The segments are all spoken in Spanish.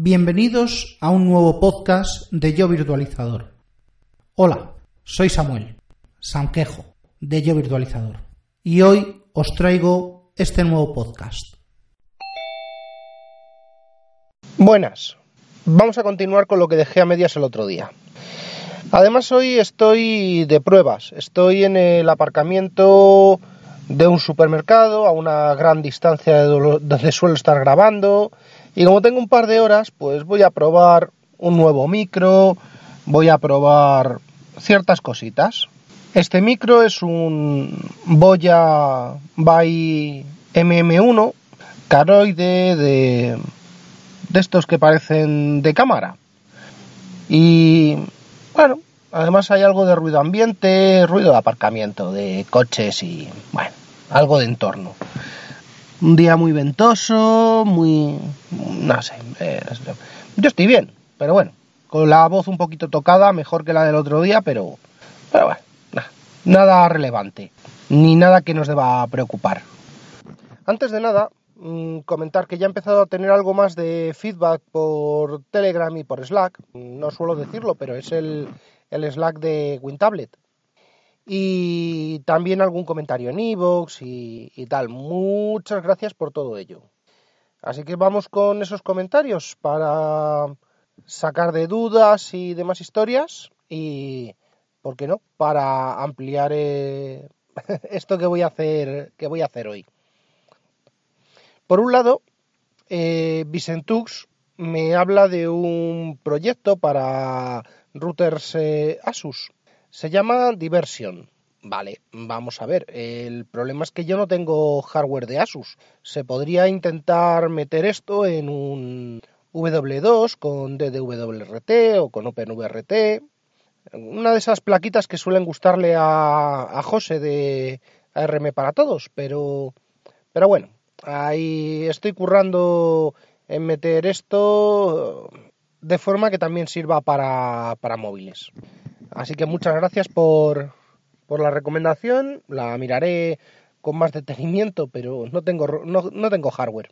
Bienvenidos a un nuevo podcast de Yo Virtualizador. Hola, soy Samuel, Sanquejo, de Yo Virtualizador, y hoy os traigo este nuevo podcast. Buenas, vamos a continuar con lo que dejé a medias el otro día. Además hoy estoy de pruebas, estoy en el aparcamiento de un supermercado a una gran distancia de donde suelo estar grabando y como tengo un par de horas pues voy a probar un nuevo micro, voy a probar ciertas cositas. Este micro es un Boya by MM1 caroide de, de estos que parecen de cámara. Y bueno, además hay algo de ruido ambiente, ruido de aparcamiento, de coches y, bueno, algo de entorno. Un día muy ventoso, muy... no sé. yo estoy bien, pero bueno, con la voz un poquito tocada, mejor que la del otro día, pero... pero bueno, nada relevante, ni nada que nos deba preocupar. Antes de nada, Mm, comentar que ya he empezado a tener algo más de feedback por Telegram y por Slack. No suelo decirlo, pero es el, Slack de WinTablet. Y también algún comentario en iVoox y, tal. Muchas gracias por todo ello. Así que vamos con esos comentarios para sacar de dudas y demás historias y, ¿por qué no?, para ampliar eh, esto que voy a hacer, que voy a hacer hoy. Por un lado, eh, Vicentux me habla de un proyecto para routers eh, Asus. Se llama Diversion. Vale, vamos a ver. El problema es que yo no tengo hardware de Asus. Se podría intentar meter esto en un W2 con DDWRT o con OpenVRT. Una de esas plaquitas que suelen gustarle a, a José de ARM para todos, pero, pero bueno, Ahí estoy currando en meter esto de forma que también sirva para, móviles. Así que muchas gracias por, por, la recomendación. La miraré con más detenimiento, pero no tengo, no, no tengo hardware.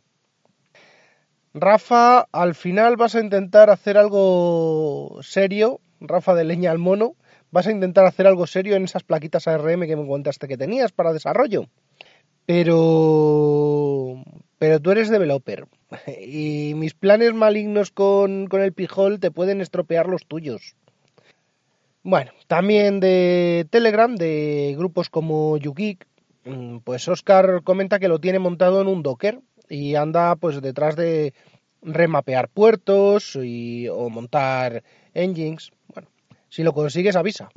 Rafa, al final vas a intentar hacer algo serio. Rafa de leña al mono. Vas a intentar hacer algo serio en esas plaquitas ARM que me contaste que tenías para desarrollo. Pero, pero tú eres developer y mis planes malignos con, el pijol te pueden estropear los tuyos. Bueno, también de Telegram, de grupos como YouGeek, mm, pues Oscar comenta que lo tiene montado en un Docker y anda pues detrás de remapear puertos y, o montar engines. Bueno, si lo consigues avisa.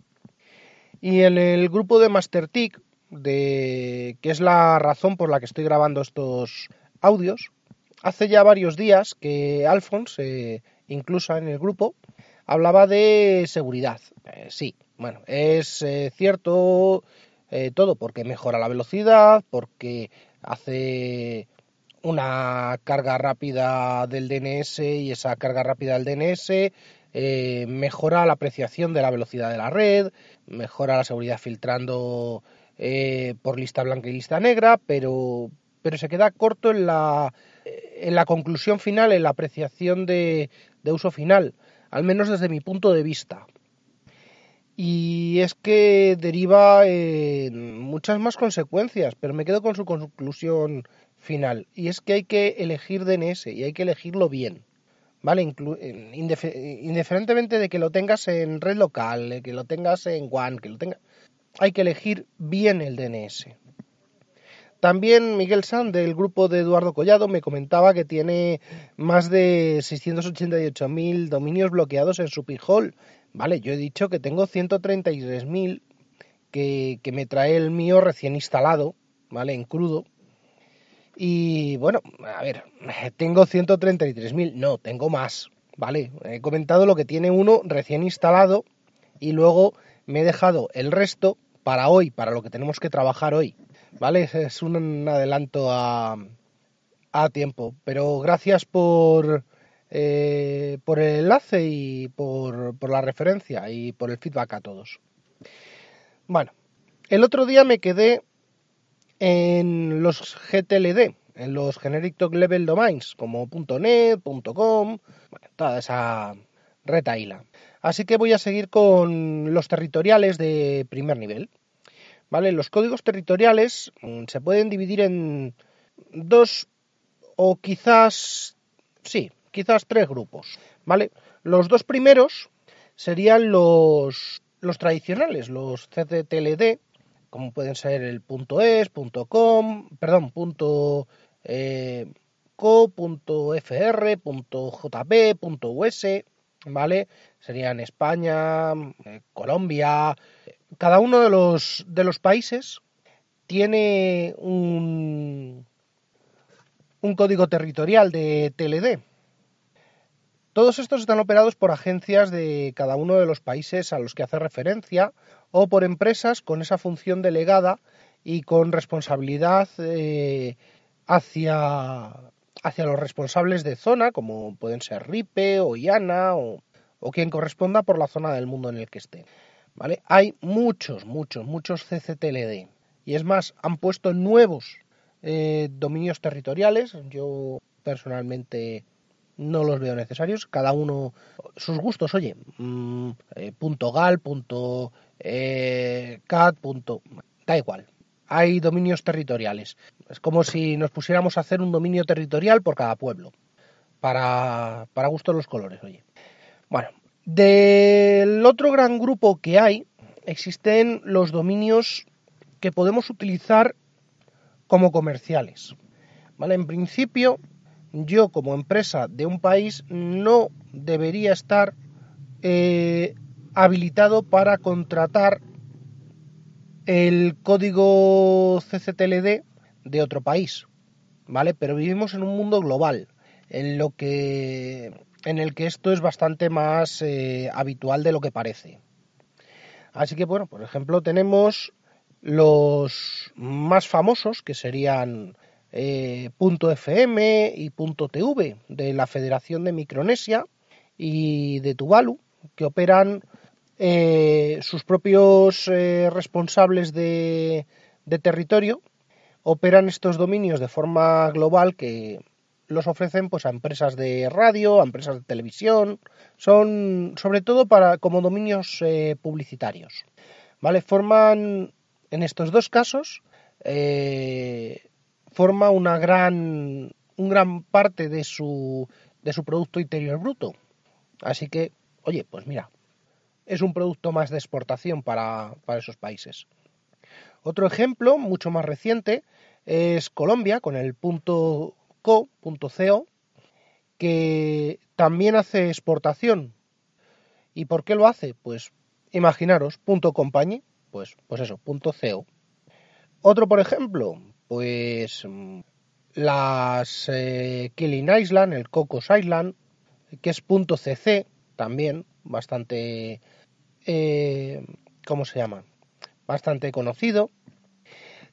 Y en el grupo de MasterTick de que es la razón por la que estoy grabando estos audios. Hace ya varios días que Alphonse, eh, incluso en el grupo, hablaba de seguridad. Eh, sí, bueno, es eh, cierto todo porque mejora la velocidad, porque hace una carga rápida del DNS y esa carga rápida del DNS mejora la apreciación de la velocidad de la red, mejora la seguridad filtrando eh, por lista blanca y lista negra, pero, pero se queda corto en la, en la conclusión final, en la apreciación de, de uso final, al menos desde mi punto de vista. Y es que deriva muchas más consecuencias, pero me quedo con su conclusión final. Y es que hay que elegir DNS y hay que elegirlo bien. ¿Vale? indiferentemente de que lo tengas en red local, que lo tengas en WAN, que lo tengas hay que elegir bien el DNS. También Miguel San, del grupo de Eduardo Collado, me comentaba que tiene más de 688.000 dominios bloqueados en su pijol. Vale, yo he dicho que tengo 133.000 que, que me trae el mío recién instalado, ¿vale? En crudo. Y bueno, a ver, tengo 133.000, no, tengo más, ¿vale? He comentado lo que tiene uno recién instalado y luego me he dejado el resto para hoy, para lo que tenemos que trabajar hoy. ¿Vale? Es un adelanto a, a tiempo. Pero gracias por, eh, por el enlace y por, por la referencia y por el feedback a todos. Bueno, el otro día me quedé en los GTLD, en los generic top level domains como .net, .com, toda esa retaila. Así que voy a seguir con los territoriales de primer nivel. ¿Vale? Los códigos territoriales mm, se pueden dividir en dos o quizás, sí, quizás tres grupos. ¿Vale? Los dos primeros serían los, los tradicionales, los CTLD, como pueden ser el .es, .com, perdón, punto, eh, .co, .fr, .jp, .us, ¿vale? Serían España, eh, Colombia. Cada uno de los, de los países tiene un, código territorial de TLD. Todos estos están operados por agencias de cada uno de los países a los que hace referencia o por empresas con esa función delegada y con responsabilidad eh, hacia, hacia los responsables de zona, como pueden ser RIPE o IANA o, quien corresponda por la zona del mundo en el que esté. ¿Vale? Hay muchos, muchos, muchos CCTLD. Y es más, han puesto nuevos eh, dominios territoriales. Yo personalmente no los veo necesarios. Cada uno, sus gustos, oye, mm, eh, punto gal, punto eh, cat, punto, da igual. Hay dominios territoriales. Es como si nos pusiéramos a hacer un dominio territorial por cada pueblo. Para, para gusto los colores, oye. Bueno, del otro gran grupo que hay, existen los dominios que podemos utilizar como comerciales. ¿Vale? En principio, yo como empresa de un país no debería estar eh, habilitado para contratar el código CCTLD de otro país, ¿vale? Pero vivimos en un mundo global, en lo que en el que esto es bastante más eh, habitual de lo que parece. Así que bueno, por ejemplo, tenemos los más famosos que serían eh, .fm y .tv de la Federación de Micronesia y de Tuvalu, que operan eh, sus propios responsables de, de territorio, operan estos dominios de forma global que los ofrecen pues a empresas de radio, a empresas de televisión, son sobre todo para como dominios publicitarios. ¿Vale? Forman en estos dos casos forma una gran, un gran parte de su, de su Producto Interior Bruto. Así que, oye, pues mira, es un producto más de exportación para, para esos países. Otro ejemplo, mucho más reciente, es Colombia con el punto .co, que también hace exportación. ¿Y por qué lo hace? Pues imaginaros, punto pues, pues eso, punto .co. Otro, por ejemplo, pues mm, las eh, Killing Island, el Cocos Island, que es punto .cc también, bastante, eh, ¿cómo se llama? Bastante conocido.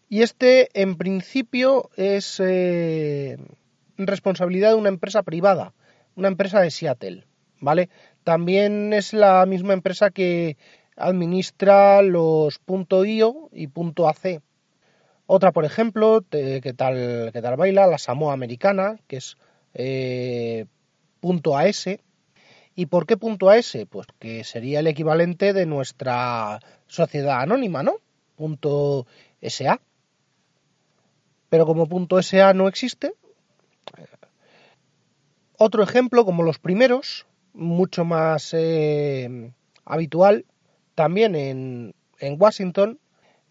Y este, en principio, es eh, responsabilidad de una empresa privada, una empresa de Seattle, ¿vale? También es la misma empresa que administra los .io y .ac, otra, por ejemplo, que, tal, tal baila, la Samoa americana, que es eh, .as. ¿Y por qué .as? Pues que sería el equivalente de nuestra sociedad anónima, ¿no? .sa. Pero como punto .sa no existe, otro ejemplo, como los primeros, mucho más eh, habitual, también en, en Washington,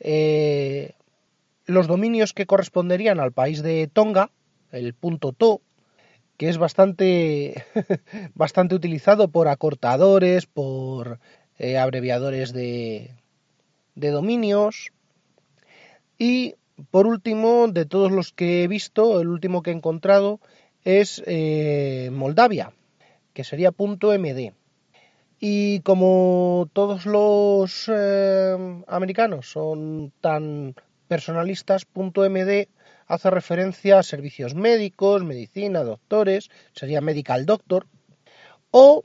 eh, los dominios que corresponderían al país de Tonga, el punto .to, que es bastante, bastante utilizado por acortadores, por eh, abreviadores de, de dominios. Y por último, de todos los que he visto, el último que he encontrado es eh, Moldavia, que sería .md. Y como todos los eh, americanos son tan personalistas.md hace referencia a servicios médicos, medicina, doctores, sería medical doctor, o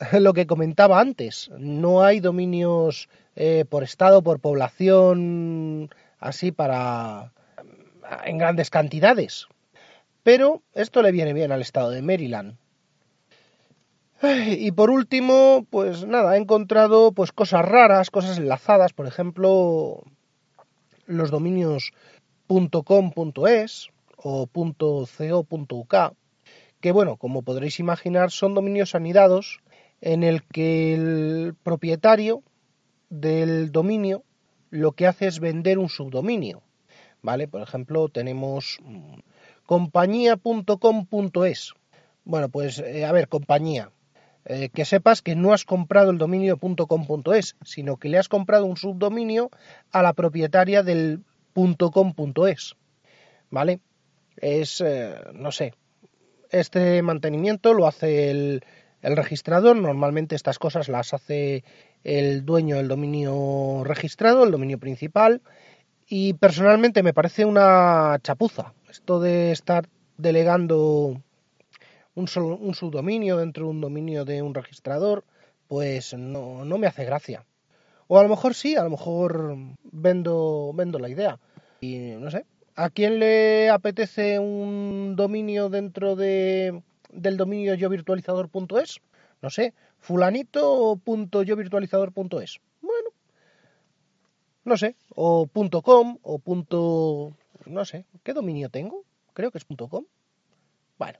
lo que comentaba antes, no hay dominios eh, por estado, por población, así para en grandes cantidades. Pero esto le viene bien al estado de Maryland. Y por último, pues nada, he encontrado pues cosas raras, cosas enlazadas, por ejemplo, los dominios .com.es o .co.uk, que bueno, como podréis imaginar, son dominios anidados en el que el propietario del dominio lo que hace es vender un subdominio. ¿Vale? Por ejemplo, tenemos mm, compañía.com.es. Bueno, pues eh, a ver, compañía. Eh, que sepas que no has comprado el dominio .com.es, sino que le has comprado un subdominio a la propietaria del .com.es. ¿Vale? Es, eh, no sé, este mantenimiento lo hace el, el registrador. Normalmente estas cosas las hace el dueño del dominio registrado, el dominio principal. Y personalmente me parece una chapuza esto de estar delegando un, un subdominio dentro de un dominio de un registrador, pues no, no me hace gracia. O a lo mejor sí, a lo mejor vendo, vendo la idea. Y no sé, ¿a quién le apetece un dominio dentro de, del dominio yovirtualizador.es? No sé, fulanito.yovirtualizador.es. Bueno, no sé, o .com o punto, no sé, ¿qué dominio tengo? Creo que es .com. Bueno,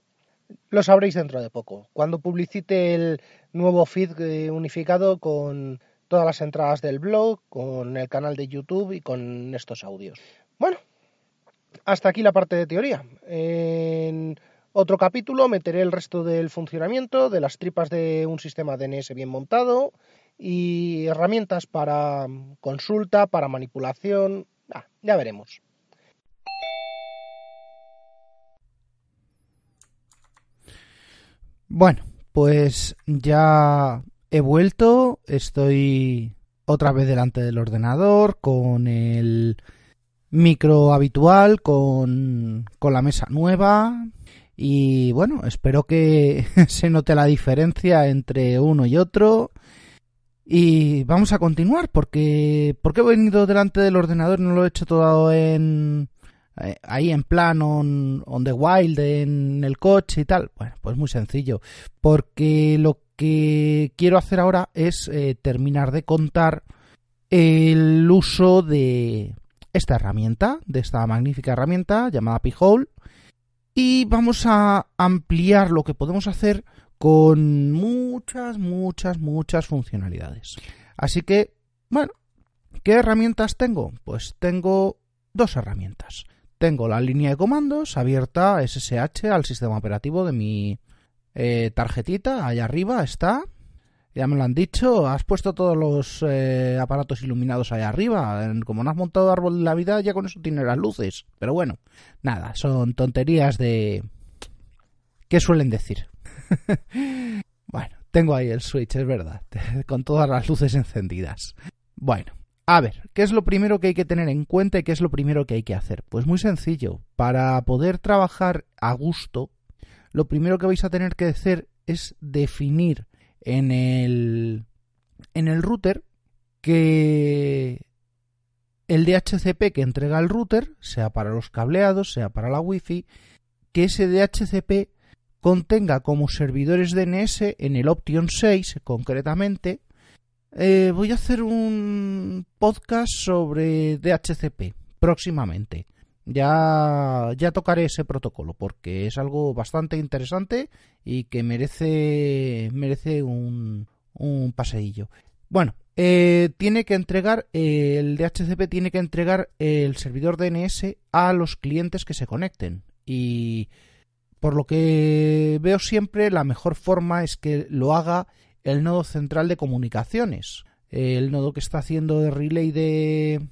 lo sabréis dentro de poco, cuando publicite el nuevo feed eh, unificado con todas las entradas del blog, con el canal de YouTube y con estos audios. Bueno, hasta aquí la parte de teoría. Otro capítulo meteré el resto del funcionamiento, de las tripas de un sistema DNS bien montado y herramientas para consulta, para manipulación. Ah, ya veremos. Bueno, pues ya he vuelto, estoy otra vez delante del ordenador con el micro habitual, con, con la mesa nueva, y bueno, espero que se note la diferencia entre uno y otro. Y vamos a continuar porque porque he venido delante del ordenador no lo he hecho todo en eh, ahí en plan on, the wild en el coche y tal. Bueno, pues muy sencillo, porque lo que quiero hacer ahora es eh, terminar de contar el uso de esta herramienta, de esta magnífica herramienta llamada P-Hole y vamos a ampliar lo que podemos hacer con muchas, muchas, muchas funcionalidades. Así que, bueno, ¿qué herramientas tengo? Pues tengo dos herramientas. Tengo la línea de comandos abierta SSH al sistema operativo de mi eh, tarjetita. Allá arriba está. Ya me lo han dicho, has puesto todos los eh, aparatos iluminados allá arriba. Como no has montado árbol de la vida, ya con eso tiene las luces. Pero bueno, nada, son tonterías de... ¿Qué suelen decir? bueno, tengo ahí el switch, es verdad, con todas las luces encendidas. Bueno, a ver, ¿qué es lo primero que hay que tener en cuenta y qué es lo primero que hay que hacer? Pues muy sencillo, para poder trabajar a gusto, lo primero que vais a tener que hacer es definir en el, en el router que el DHCP que entrega el router, sea para los cableados, sea para la Wi-Fi, que ese DHCP contenga como servidores DNS en el Option 6 concretamente. Eh, voy a hacer un podcast sobre DHCP próximamente ya, ya tocaré ese protocolo porque es algo bastante interesante y que merece, merece un, un paseillo. Bueno, eh, tiene que entregar, el DHCP tiene que entregar el servidor DNS a los clientes que se conecten. Y por lo que veo siempre, la mejor forma es que lo haga el nodo central de comunicaciones. El nodo que está haciendo de relay de,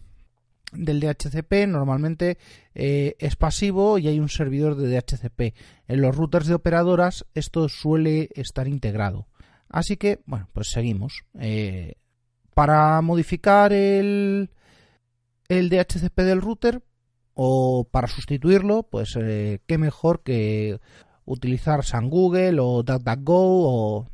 del DHCP normalmente eh, es pasivo y hay un servidor de DHCP. En los routers de operadoras esto suele estar integrado. Así que, bueno, pues seguimos. Eh, para modificar el, el DHCP del router o para sustituirlo, pues eh, qué mejor que utilizar San Google o DuckDuckGo o,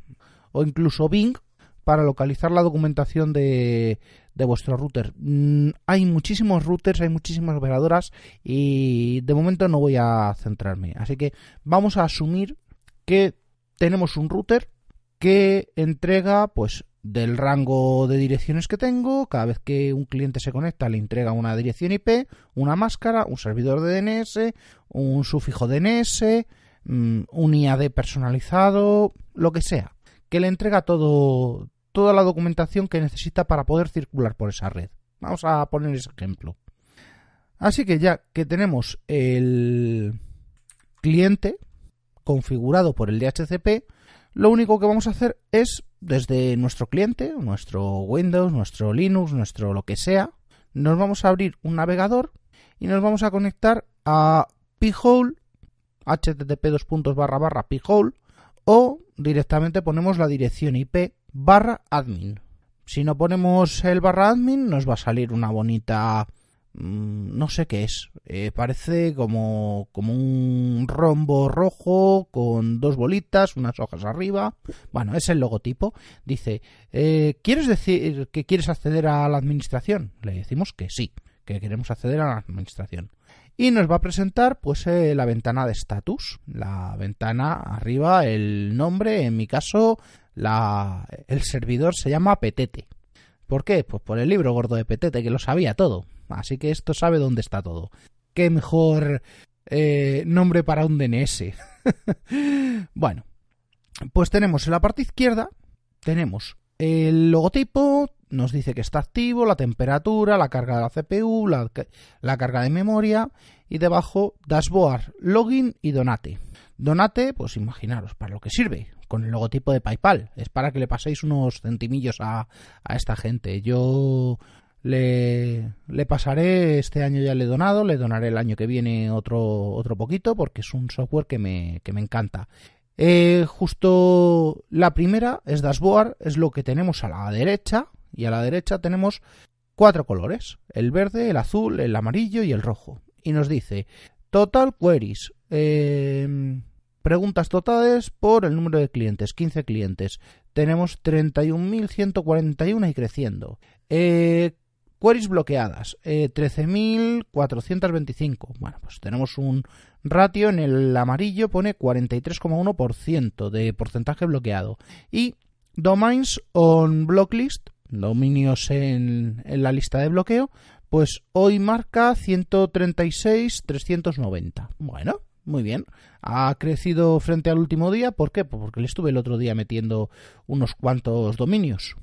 o incluso Bing para localizar la documentación de, de vuestro router. Mm, hay muchísimos routers, hay muchísimas operadoras y de momento no voy a centrarme. Así que vamos a asumir que tenemos un router que entrega pues del rango de direcciones que tengo, cada vez que un cliente se conecta le entrega una dirección IP, una máscara, un servidor de DNS, un sufijo DNS, mm, un IAD personalizado, lo que sea, que le entrega todo toda la documentación que necesita para poder circular por esa red. Vamos a poner ese ejemplo. Así que ya que tenemos el cliente configurado por el DHCP, lo único que vamos a hacer es desde nuestro cliente, nuestro Windows, nuestro Linux, nuestro lo que sea, nos vamos a abrir un navegador y nos vamos a conectar a phole http phole o directamente ponemos la dirección IP barra admin. Si no ponemos el barra admin nos va a salir una bonita Mm, no sé qué es. Eh, parece como, como un rombo rojo con dos bolitas, unas hojas arriba. Bueno, es el logotipo. Dice, eh, ¿quieres decir que quieres acceder a la administración? Le decimos que sí, que queremos acceder a la administración. Y nos va a presentar pues eh, la ventana de estatus. La ventana arriba, el nombre, en mi caso, la, el servidor se llama Petete. ¿Por qué? Pues por el libro gordo de Petete, que lo sabía todo. Así que esto sabe dónde está todo. Qué mejor eh, nombre para un DNS. bueno, pues tenemos en la parte izquierda, tenemos el logotipo, nos dice que está activo, la temperatura, la carga de la CPU, la, la, carga de memoria y debajo dashboard, login y donate. Donate, pues imaginaros para lo que sirve, con el logotipo de PayPal. Es para que le paséis unos centimillos a, a esta gente. Yo le, le, pasaré, este año ya le he donado, le donaré el año que viene otro, otro poquito porque es un software que me, que me encanta. Eh, justo la primera es Dashboard, es lo que tenemos a la derecha y a la derecha tenemos cuatro colores, el verde, el azul, el amarillo y el rojo. Y nos dice Total Queries, eh, preguntas totales por el número de clientes, 15 clientes. Tenemos 31.141 y creciendo. Eh, Queries bloqueadas, 13.425. Eh, bueno, pues tenemos un ratio en el amarillo, pone 43,1% de porcentaje bloqueado. Y domains on blocklist, dominios en, la lista de bloqueo, pues hoy marca 136.390. Bueno, muy bien. Ha crecido frente al último día. ¿Por qué? Pues porque le estuve el otro día metiendo unos cuantos dominios.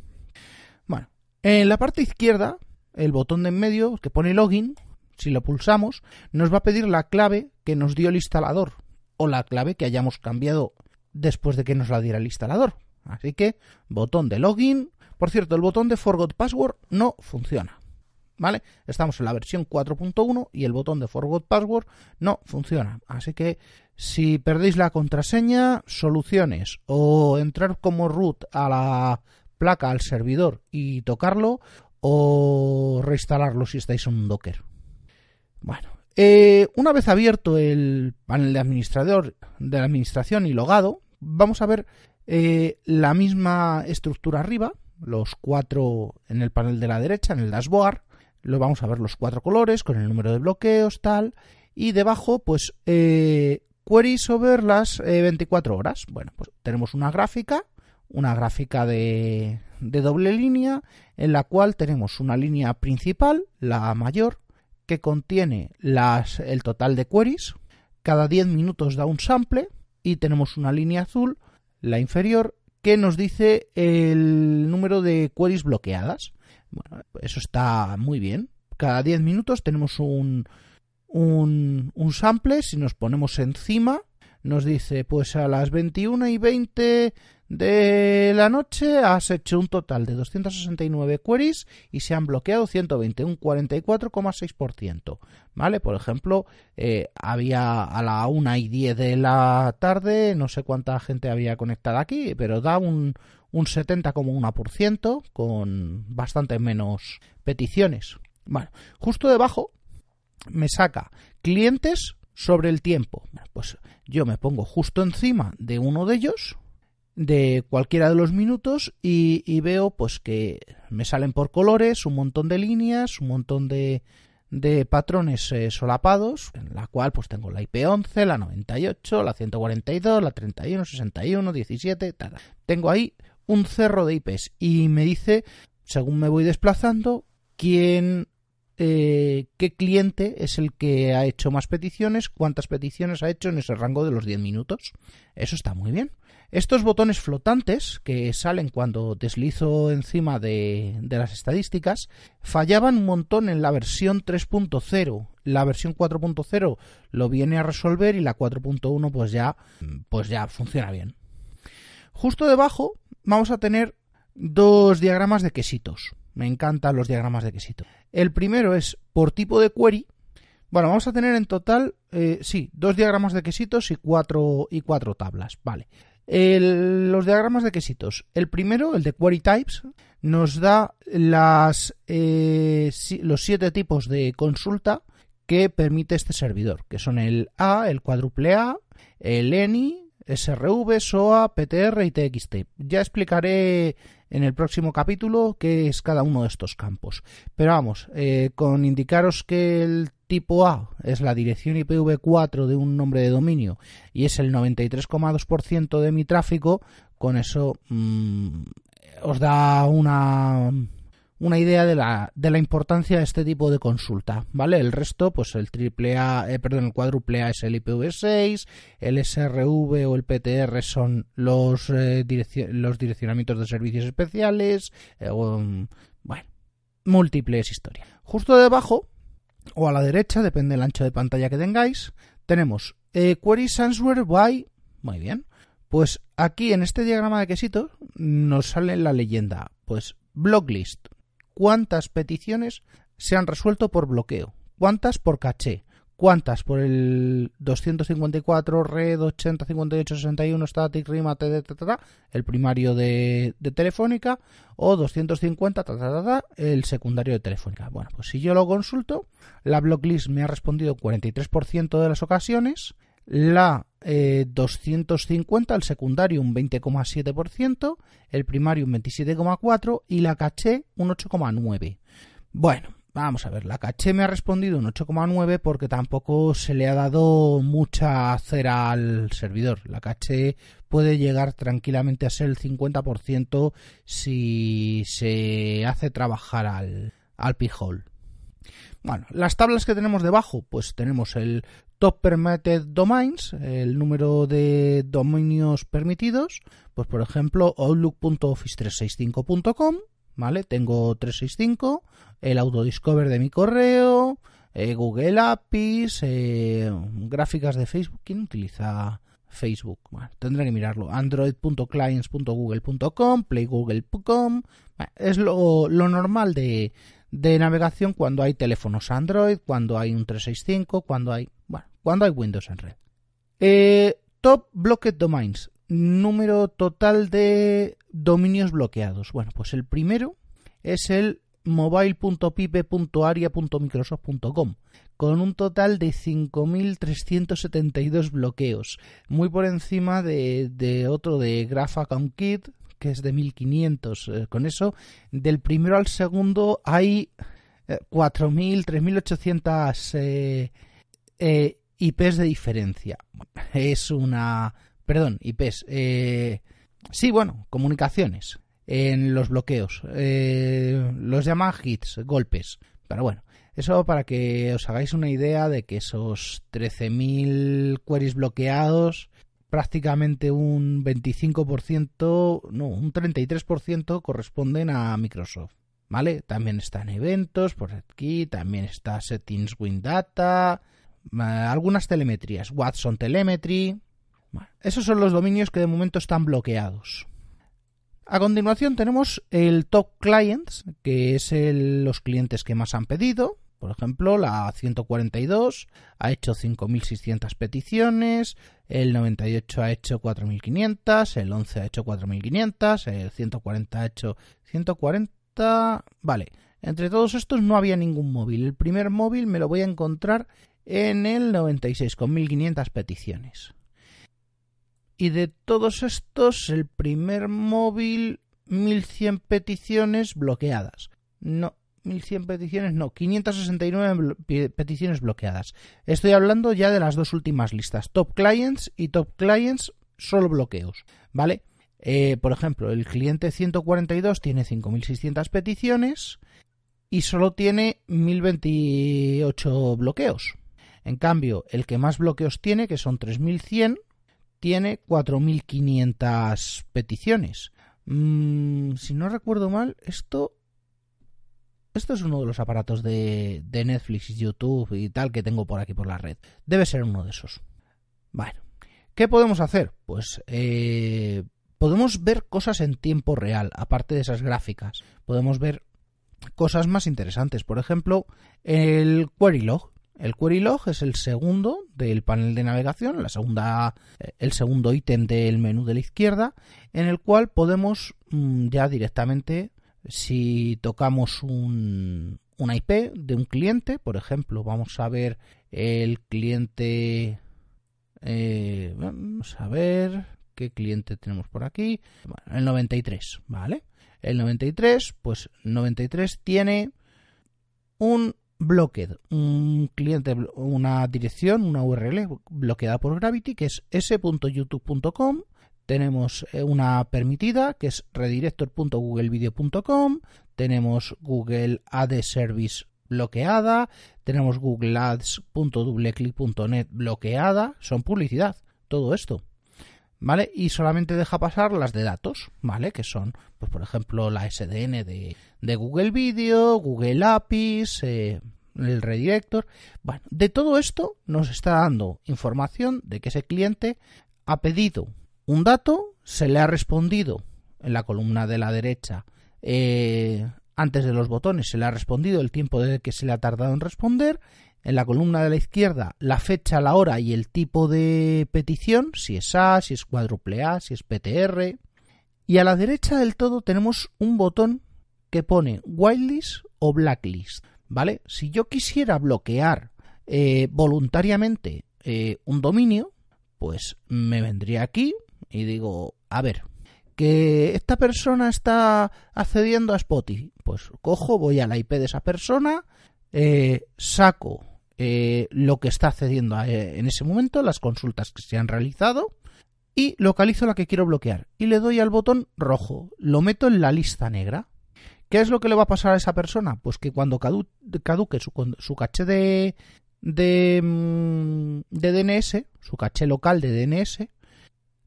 Bueno, en la parte izquierda el botón de en medio que pone login, si lo pulsamos, nos va a pedir la clave que nos dio el instalador o la clave que hayamos cambiado después de que nos la diera el instalador. Así que botón de login. Por cierto, el botón de forgot password no funciona. ¿Vale? Estamos en la versión 4.1 y el botón de forgot password no funciona. Así que si perdéis la contraseña, soluciones o entrar como root a la placa al servidor y tocarlo o reinstalarlo si estáis en un Docker. Bueno, eh, una vez abierto el panel de administrador de la administración y logado, vamos a ver eh, la misma estructura arriba, los cuatro en el panel de la derecha, en el dashboard, lo vamos a ver los cuatro colores con el número de bloqueos, tal, y debajo, pues, eh, queries over las 24 horas. Bueno, pues tenemos una gráfica una gráfica de, doble línea en la cual tenemos una línea principal, la mayor, que contiene las, el total de queries. Cada 10 minutos da un sample y tenemos una línea azul, la inferior, que nos dice el número de queries bloqueadas. Bueno, eso está muy bien. Cada 10 minutos tenemos un, un, un sample. Si nos ponemos encima, nos dice, pues a las 21 y 20 de la noche has hecho un total de 269 queries y se han bloqueado 120, un 44,6%. ¿Vale? Por ejemplo, eh, había a la 1 y 10 de la tarde, no sé cuánta gente había conectada aquí, pero da un, un 70,1% con bastante menos peticiones. Bueno, justo debajo me saca clientes sobre el tiempo. Pues yo me pongo justo encima de uno de ellos de cualquiera de los minutos y, veo pues que me salen por colores un montón de líneas, un montón de, de patrones eh, solapados, en la cual pues tengo la IP11, la 98, la 142, la 31, 61, 17, tal. Tengo ahí un cerro de IPs y me dice, según me voy desplazando, quién eh, qué cliente es el que ha hecho más peticiones, cuántas peticiones ha hecho en ese rango de los 10 minutos. Eso está muy bien. Estos botones flotantes que salen cuando deslizo encima de, las estadísticas fallaban un montón en la versión 3.0. La versión 4.0 lo viene a resolver y la 4.1 pues ya, pues ya funciona bien. Justo debajo vamos a tener dos diagramas de quesitos. Me encantan los diagramas de quesito. El primero es por tipo de query. Bueno, vamos a tener en total, eh, sí, dos diagramas de quesitos y cuatro, y cuatro tablas. Vale los diagramas de quesitos. El primero, el de Query Types, nos da las, eh, los siete tipos de consulta que permite este servidor, que son el A, el cuádruple A, el ENI, SRV, SOA, PTR y TXT. Ya explicaré en el próximo capítulo qué es cada uno de estos campos. Pero vamos, eh, con indicaros que el tipo A es la dirección IPv4 de un nombre de dominio y es el 93,2% de mi tráfico, con eso mm, os da una, una idea de la, de la importancia de este tipo de consulta, ¿vale? El resto, pues el triple A, eh, perdón, el cuádruple A es el IPv6, el SRV o el PTR son los, eh, los direccionamientos de servicios especiales, eh, mm, bueno, múltiples historias. Justo debajo o a la derecha, depende del ancho de pantalla que tengáis, tenemos eh, Queries by... Muy bien. Pues aquí en este diagrama de quesitos nos sale la leyenda. Pues blocklist. ¿Cuántas peticiones se han resuelto por bloqueo? ¿Cuántas por caché? ¿Cuántas por el 254 red 80 58 61 static rima el primario de, Telefónica o 250 el secundario de Telefónica? Bueno, pues si yo lo consulto, la blocklist me ha respondido 43% de las ocasiones, la 250 eh, el secundario un 20,7%, el primario un 27,4% y la caché un 8,9%. Bueno, Vamos a ver, la caché me ha respondido un 8,9 porque tampoco se le ha dado mucha cera al servidor. La caché puede llegar tranquilamente a ser el 50% si se hace trabajar al, al p-hole. Bueno, las tablas que tenemos debajo, pues tenemos el top permitted domains, el número de dominios permitidos, pues por ejemplo outlook.office365.com, ¿vale? Tengo 365, el autodiscover de mi correo, eh, Google APIs, eh, gráficas de Facebook. ¿Quién utiliza Facebook? Bueno, tendré que mirarlo. Android.clients.google.com, playgoogle.com. es lo, normal de, navegación cuando hay teléfonos Android, cuando hay un 365, cuando hay, bueno, cuando hay Windows en red. Eh, top Blocked Domains número total de dominios bloqueados. Bueno, pues el primero es el mobile.pipe.aria.microsoft.com con un total de 5.372 bloqueos, muy por encima de, otro de Graph que es de 1.500. Eh, con eso, del primero al segundo hay 4.000, eh, 3.800 eh, eh, IPs de diferencia. Es una perdón, IPs. Eh, sí, bueno, comunicaciones en los bloqueos. Eh, los llaman hits, golpes. Pero bueno, eso para que os hagáis una idea de que esos 13.000 queries bloqueados, prácticamente un 25%, no, un 33% corresponden a Microsoft. ¿Vale? También están eventos por aquí, también está Settings Win Data, algunas telemetrías, Watson Telemetry, esos son los dominios que de momento están bloqueados. A continuación tenemos el Top Clients, que es los clientes que más han pedido. Por ejemplo, la 142 ha hecho 5.600 peticiones, el 98 ha hecho 4.500, el 11 ha hecho 4.500, el 140 ha hecho 140. Vale, entre todos estos no había ningún móvil. El primer móvil me lo voy a encontrar en el 96 con 1.500 peticiones. Y de todos estos, el primer móvil, 1100 peticiones bloqueadas. No, 1100 peticiones, no, 569 peticiones bloqueadas. Estoy hablando ya de las dos últimas listas, Top Clients y Top Clients solo bloqueos, ¿vale? Eh, por ejemplo, el cliente 142 tiene 5.600 peticiones y solo tiene 1.028 bloqueos. En cambio, el que más bloqueos tiene, que son 3.100, tiene 4.500 peticiones. Mm, si no recuerdo mal, esto esto es uno de los aparatos de, de, Netflix YouTube y tal que tengo por aquí por la red. Debe ser uno de esos. Bueno, ¿qué podemos hacer? Pues eh, podemos ver cosas en tiempo real, aparte de esas gráficas. Podemos ver cosas más interesantes. Por ejemplo, el query log. El query log es el segundo del panel de navegación, la segunda, eh, el segundo ítem del menú de la izquierda, en el cual podemos mm, ya directamente, si tocamos un, IP de un cliente, por ejemplo, vamos a ver el cliente, eh, vamos a ver qué cliente tenemos por aquí, el 93, ¿vale? El 93, pues 93 tiene un blocked, un cliente, una dirección, una URL bloqueada por Gravity que es s.youtube.com. Tenemos eh, una permitida que es redirector.googlevideo.com. Tenemos Google Ads Service bloqueada. Tenemos Google Ads.doubleclick.net bloqueada. Son publicidad. Todo esto. ¿vale? Y solamente deja pasar las de datos, ¿vale? Que son, pues por ejemplo, la SDN de, Google Video, Google APIs, eh, el redirector. Bueno, de todo esto nos está dando información de que ese cliente ha pedido un dato, se le ha respondido en la columna de la derecha eh, antes de los botones, se le ha respondido el tiempo de que se le ha tardado en responder en la columna de la izquierda la fecha, la hora y el tipo de petición, si es A, si es cuádruple A, si es PTR. Y a la derecha del todo tenemos un botón que pone whitelist o blacklist. ¿Vale? Si yo quisiera bloquear eh, voluntariamente eh, un dominio, pues me vendría aquí y digo, a ver, que esta persona está accediendo a Spotify. Pues cojo, voy a la IP de esa persona, eh, saco lo que está accediendo en ese momento, las consultas que se han realizado y localizo la que quiero bloquear y le doy al botón rojo, lo meto en la lista negra. ¿Qué es lo que le va a pasar a esa persona? Pues que cuando caduque su, caché de, de, mm, DNS, su caché local de DNS,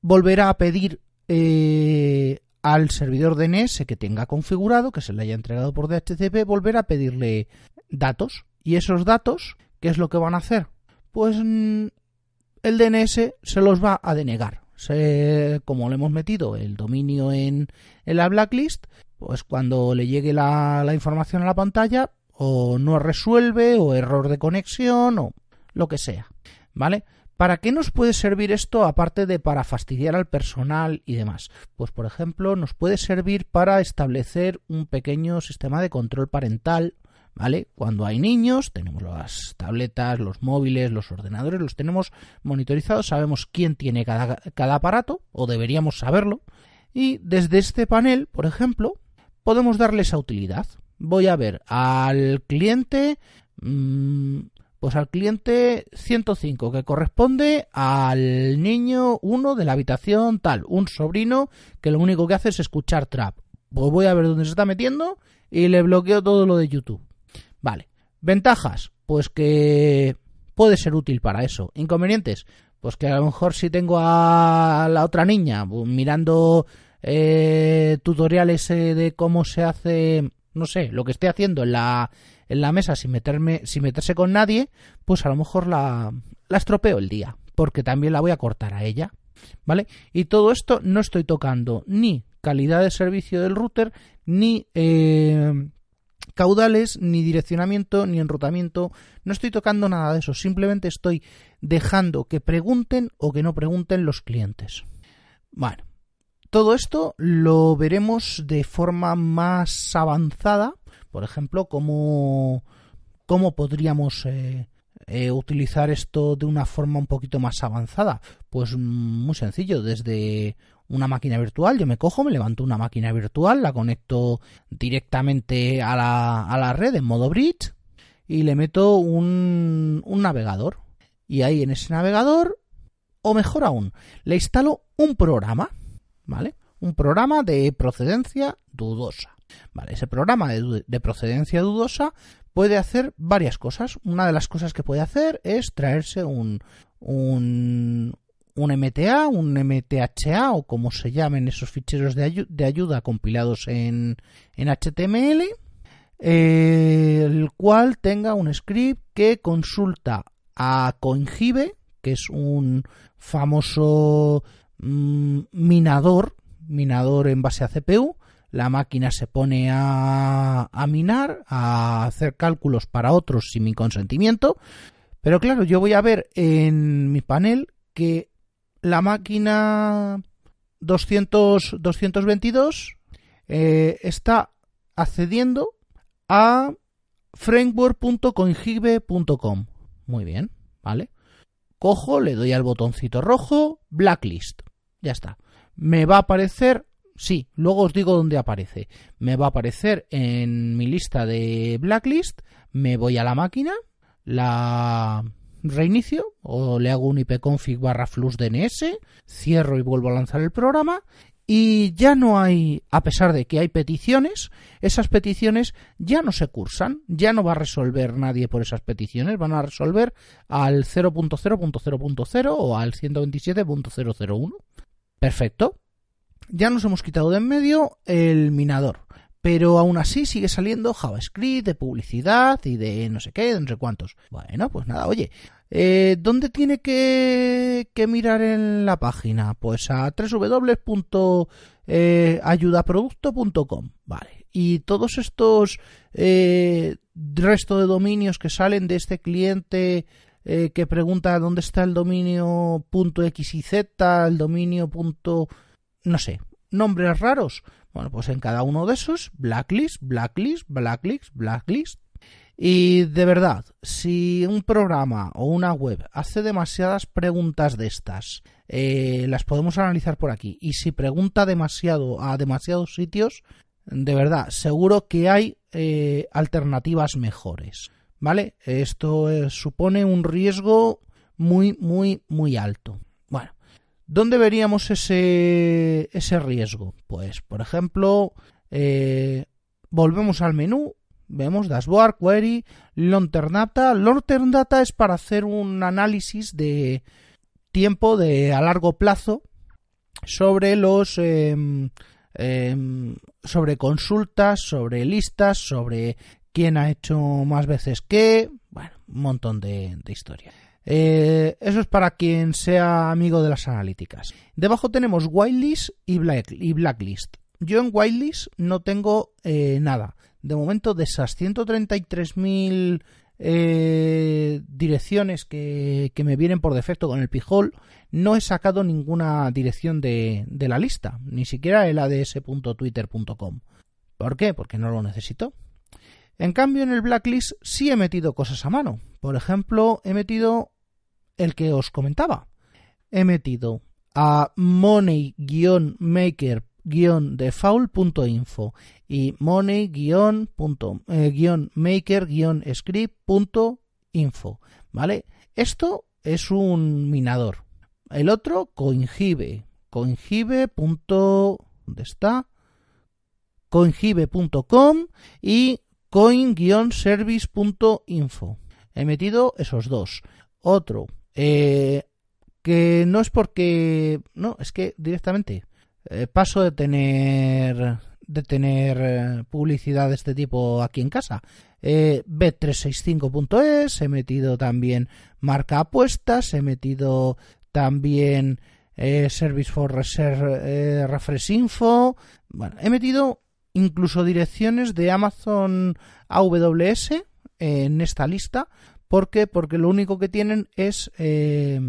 volverá a pedir eh, al servidor DNS que tenga configurado, que se le haya entregado por DHCP, volverá a pedirle datos. Y esos datos ¿Qué es lo que van a hacer? Pues mm, el DNS se los va a denegar. como le hemos metido el dominio en, la blacklist, pues cuando le llegue la, información a la pantalla, o no resuelve, o error de conexión, o lo que sea. ¿Vale? ¿Para qué nos puede servir esto aparte de para fastidiar al personal y demás? Pues por ejemplo, nos puede servir para establecer un pequeño sistema de control parental ¿vale? Cuando hay niños, tenemos las tabletas, los móviles, los ordenadores, los tenemos monitorizados, sabemos quién tiene cada, aparato, o deberíamos saberlo, y desde este panel, por ejemplo, podemos darle esa utilidad. Voy a ver al cliente, mm, pues al cliente 105, que corresponde al niño 1 de la habitación tal, un sobrino que lo único que hace es escuchar trap. Pues voy a ver dónde se está metiendo y le bloqueo todo lo de YouTube. Vale. Ventajas, pues que puede ser útil para eso. Inconvenientes, pues que a lo mejor si tengo a la otra niña pues, mirando eh, tutoriales eh, de cómo se hace, no sé, lo que esté haciendo en la, en la mesa sin meterme, sin meterse con nadie, pues a lo mejor la, la estropeo el día, porque también la voy a cortar a ella. ¿Vale? Y todo esto no estoy tocando ni calidad de servicio del router, ni eh, caudales, ni direccionamiento, ni enrutamiento. No estoy tocando nada de eso, simplemente estoy dejando que pregunten o que no pregunten los clientes. Bueno, todo esto lo veremos de forma más avanzada, por ejemplo, cómo, cómo podríamos eh, eh, utilizar esto de una forma un poquito más avanzada? Pues muy sencillo, desde una máquina virtual, yo me cojo, me levanto una máquina virtual, la conecto directamente a la, a la red en modo bridge y le meto un, un navegador. Y ahí en ese navegador, o mejor aún, le instalo un programa, ¿vale? Un programa de procedencia dudosa. Ese programa de, procedencia dudosa puede hacer varias cosas. Una de las cosas que puede hacer es traerse un, un, un MTA, un MTHA o como se llamen esos ficheros de, de ayuda compilados en, en HTML, eh, el cual tenga un script que consulta a Coinhive, que es un famoso mm, minador, minador en base a CPU. La máquina se pone a, a minar, a hacer cálculos para otros sin mi consentimiento. Pero claro, yo voy a ver en mi panel que la máquina 200, 222 eh, está accediendo a framework.coinhive.com. Muy bien, ¿vale? Cojo, le doy al botoncito rojo, blacklist. Ya está. Me va a aparecer, sí, luego os digo dónde aparece. Me va a aparecer en mi lista de blacklist. Me voy a la máquina, la reinicio o le hago un ipconfig barra flux cierro y vuelvo a lanzar el programa y ya no hay, a pesar de que hay peticiones, esas peticiones ya no se cursan, ya no va a resolver nadie por esas peticiones, van a resolver al 0.0.0.0 o al 127.001. Perfecto. Ya nos hemos quitado de en medio el minador pero aún así sigue saliendo JavaScript de publicidad y de no sé qué, de no sé cuántos. Bueno, pues nada, oye, eh, ¿dónde tiene que, mirar en la página? Pues a www.ayudaproducto.com, vale. Y todos estos eh, resto de dominios que salen de este cliente eh, que pregunta dónde está el dominio .x y z, el dominio no sé, nombres raros. Bueno, pues en cada uno de esos, blacklist, blacklist, blacklist, blacklist. Y de verdad, si un programa o una web hace demasiadas preguntas de estas, eh, las podemos analizar por aquí. Y si pregunta demasiado a demasiados sitios, de verdad, seguro que hay eh, alternativas mejores. ¿Vale? Esto eh, supone un riesgo muy, muy, muy alto. Bueno, ¿Dónde veríamos ese, ese riesgo? Pues, por ejemplo, volvemos al menú, vemos Dashboard, Query, Long Term Data. Long Term Data es para hacer un análisis de tiempo de a largo plazo sobre los em, sobre consultas, sobre listas, sobre quién ha hecho más veces qué, bueno, un montón de, de historias. Eh, eso es para quien sea amigo de las analíticas. Debajo tenemos whitelist y, blacklist. Yo en whitelist no tengo eh, nada. De momento, de esas 133.000 eh, direcciones que, me vienen por defecto con el pijol, no he sacado ninguna dirección de, de la lista, ni siquiera el ads.twitter.com. ¿Por qué? Porque no lo necesito. En cambio, en el blacklist sí he metido cosas a mano. Por ejemplo, he metido el que os comentaba. He metido a money-maker-default.info y money-maker-script.info, ¿vale? Esto es un minador. El otro, Coinhive. Coinhive. ¿Dónde está? Coinhive.com y coin-service.info. He metido esos dos. Otro, eh, que no es porque no es que directamente eh, paso de tener de tener eh, publicidad de este tipo aquí en casa bet365.es he metido también marca apuestas he metido también service for reserve refresh info bueno he metido incluso direcciones de Amazon AWS en esta lista ¿Por qué? Porque lo único que tienen es eh,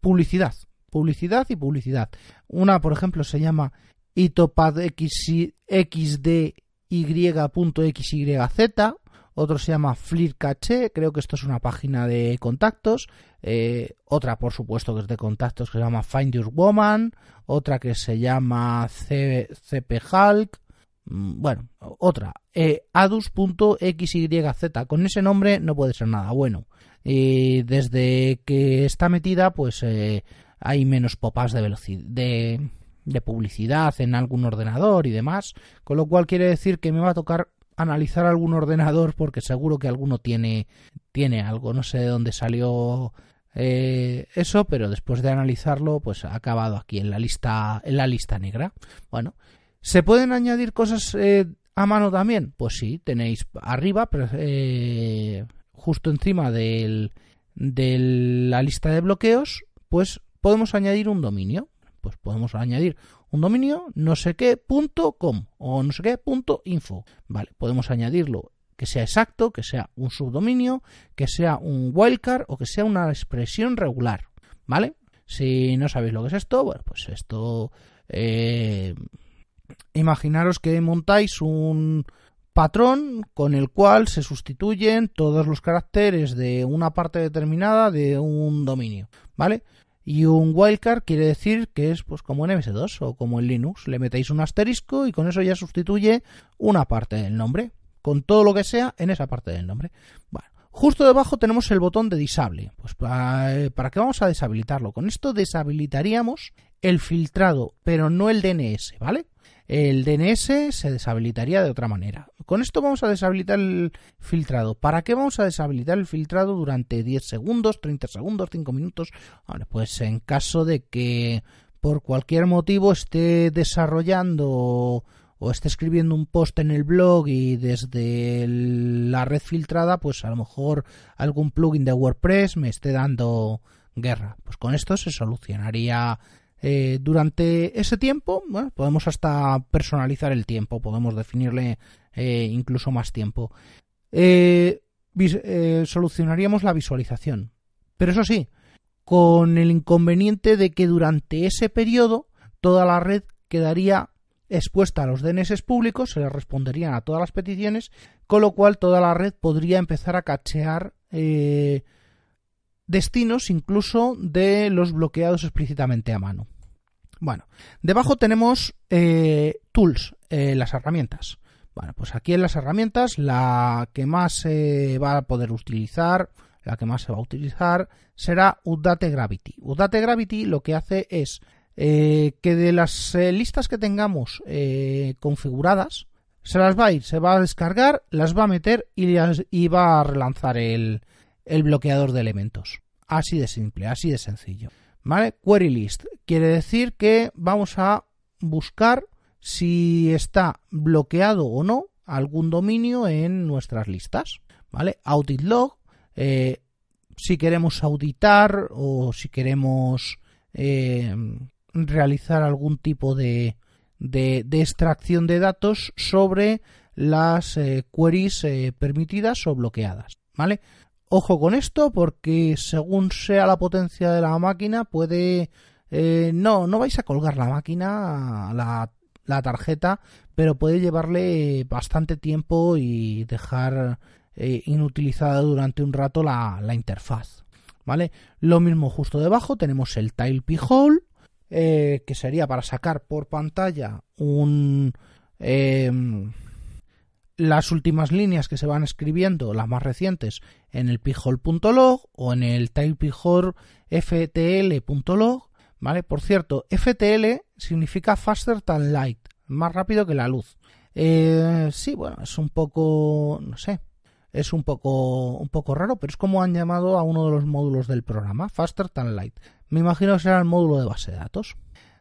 publicidad. Publicidad y publicidad. Una, por ejemplo, se llama itopadxdy.xyz. otro se llama Flir Caché, creo que esto es una página de contactos, eh, otra por supuesto que es de contactos que se llama Find Your Woman, otra que se llama CP Hulk, mm, bueno, otra, eh, adus.xyz, con ese nombre no puede ser nada bueno. Y desde que está metida, pues eh, hay menos popas de de publicidad en algún ordenador y demás, con lo cual quiere decir que me va a tocar analizar algún ordenador porque seguro que alguno tiene, tiene algo. No sé de dónde salió eh, eso, pero después de analizarlo, pues ha acabado aquí en la lista, en la lista negra. Bueno, ¿se pueden añadir cosas eh, a mano también? Pues sí, tenéis arriba, eh, justo encima del, de la lista de bloqueos, pues podemos añadir un dominio. Pues podemos añadir un dominio no sé qué punto com o no sé qué punto info. Vale, podemos añadirlo que sea exacto, que sea un subdominio, que sea un wildcard o que sea una expresión regular. ¿Vale? Si no sabéis lo que es esto, bueno, pues esto... Eh, imaginaros que montáis un patrón con el cual se sustituyen todos los caracteres de una parte determinada de un dominio. ¿Vale? Y un wildcard quiere decir que es pues como en MS2 o como en Linux. Le metéis un asterisco y con eso ya sustituye una parte del nombre. Con todo lo que sea en esa parte del nombre. Bueno, justo debajo tenemos el botón de disable. Pues para, ¿para qué vamos a deshabilitarlo? Con esto deshabilitaríamos el filtrado, pero no el DNS, ¿vale? El DNS se deshabilitaría de otra manera. Con esto vamos a deshabilitar el filtrado. ¿Para qué vamos a deshabilitar el filtrado durante 10 segundos, 30 segundos, 5 minutos? pues en caso de que por cualquier motivo esté desarrollando o esté escribiendo un post en el blog y desde la red filtrada, pues a lo mejor algún plugin de WordPress me esté dando guerra. Pues con esto se solucionaría eh, durante ese tiempo, podemos hasta personalizar el tiempo, podemos definirle eh, incluso más tiempo. Eh, solucionaríamos la visualización. Pero eso sí, con el inconveniente de que durante ese periodo toda la red quedaría expuesta a los DNS públicos, se le responderían a todas las peticiones, con lo cual toda la red podría empezar a cachear destinos incluso de los bloqueados explícitamente a mano. Bueno, debajo tenemos eh, tools, eh, las herramientas. Bueno, pues aquí en las herramientas la que más se va a poder utilizar, la que más se va a utilizar será Udate Gravity. Udate Gravity lo que hace es eh, que de las listas que tengamos configuradas, se las va a ir, se va a descargar, las va a meter y, y va a relanzar el, el bloqueador de elementos. Así de simple, así de sencillo. ¿Vale? Query list quiere decir que vamos a buscar si está bloqueado o no algún dominio en nuestras listas. ¿Vale? Audit log, eh, si queremos auditar o si queremos eh, realizar algún tipo de, de, extracción de datos sobre las eh, queries permitidas o bloqueadas. ¿Vale? Ojo con esto porque según sea la potencia de la máquina puede... Eh, no, no vais a colgar la máquina, la, la, tarjeta, pero puede llevarle bastante tiempo y dejar eh, inutilizada durante un rato la, la, interfaz. ¿Vale? Lo mismo justo debajo tenemos el Tile P-Hole, eh, que sería para sacar por pantalla un las últimas líneas que se van escribiendo, las más recientes, en el pijol.log o en el tailpijol ftl.log, ¿vale? Por cierto, FTL significa faster than light, más rápido que la luz. Eh, sí, bueno, es un poco, no sé, es un poco, un poco raro, pero es como han llamado a uno de los módulos del programa, faster than light. Me imagino que será el módulo de base de datos.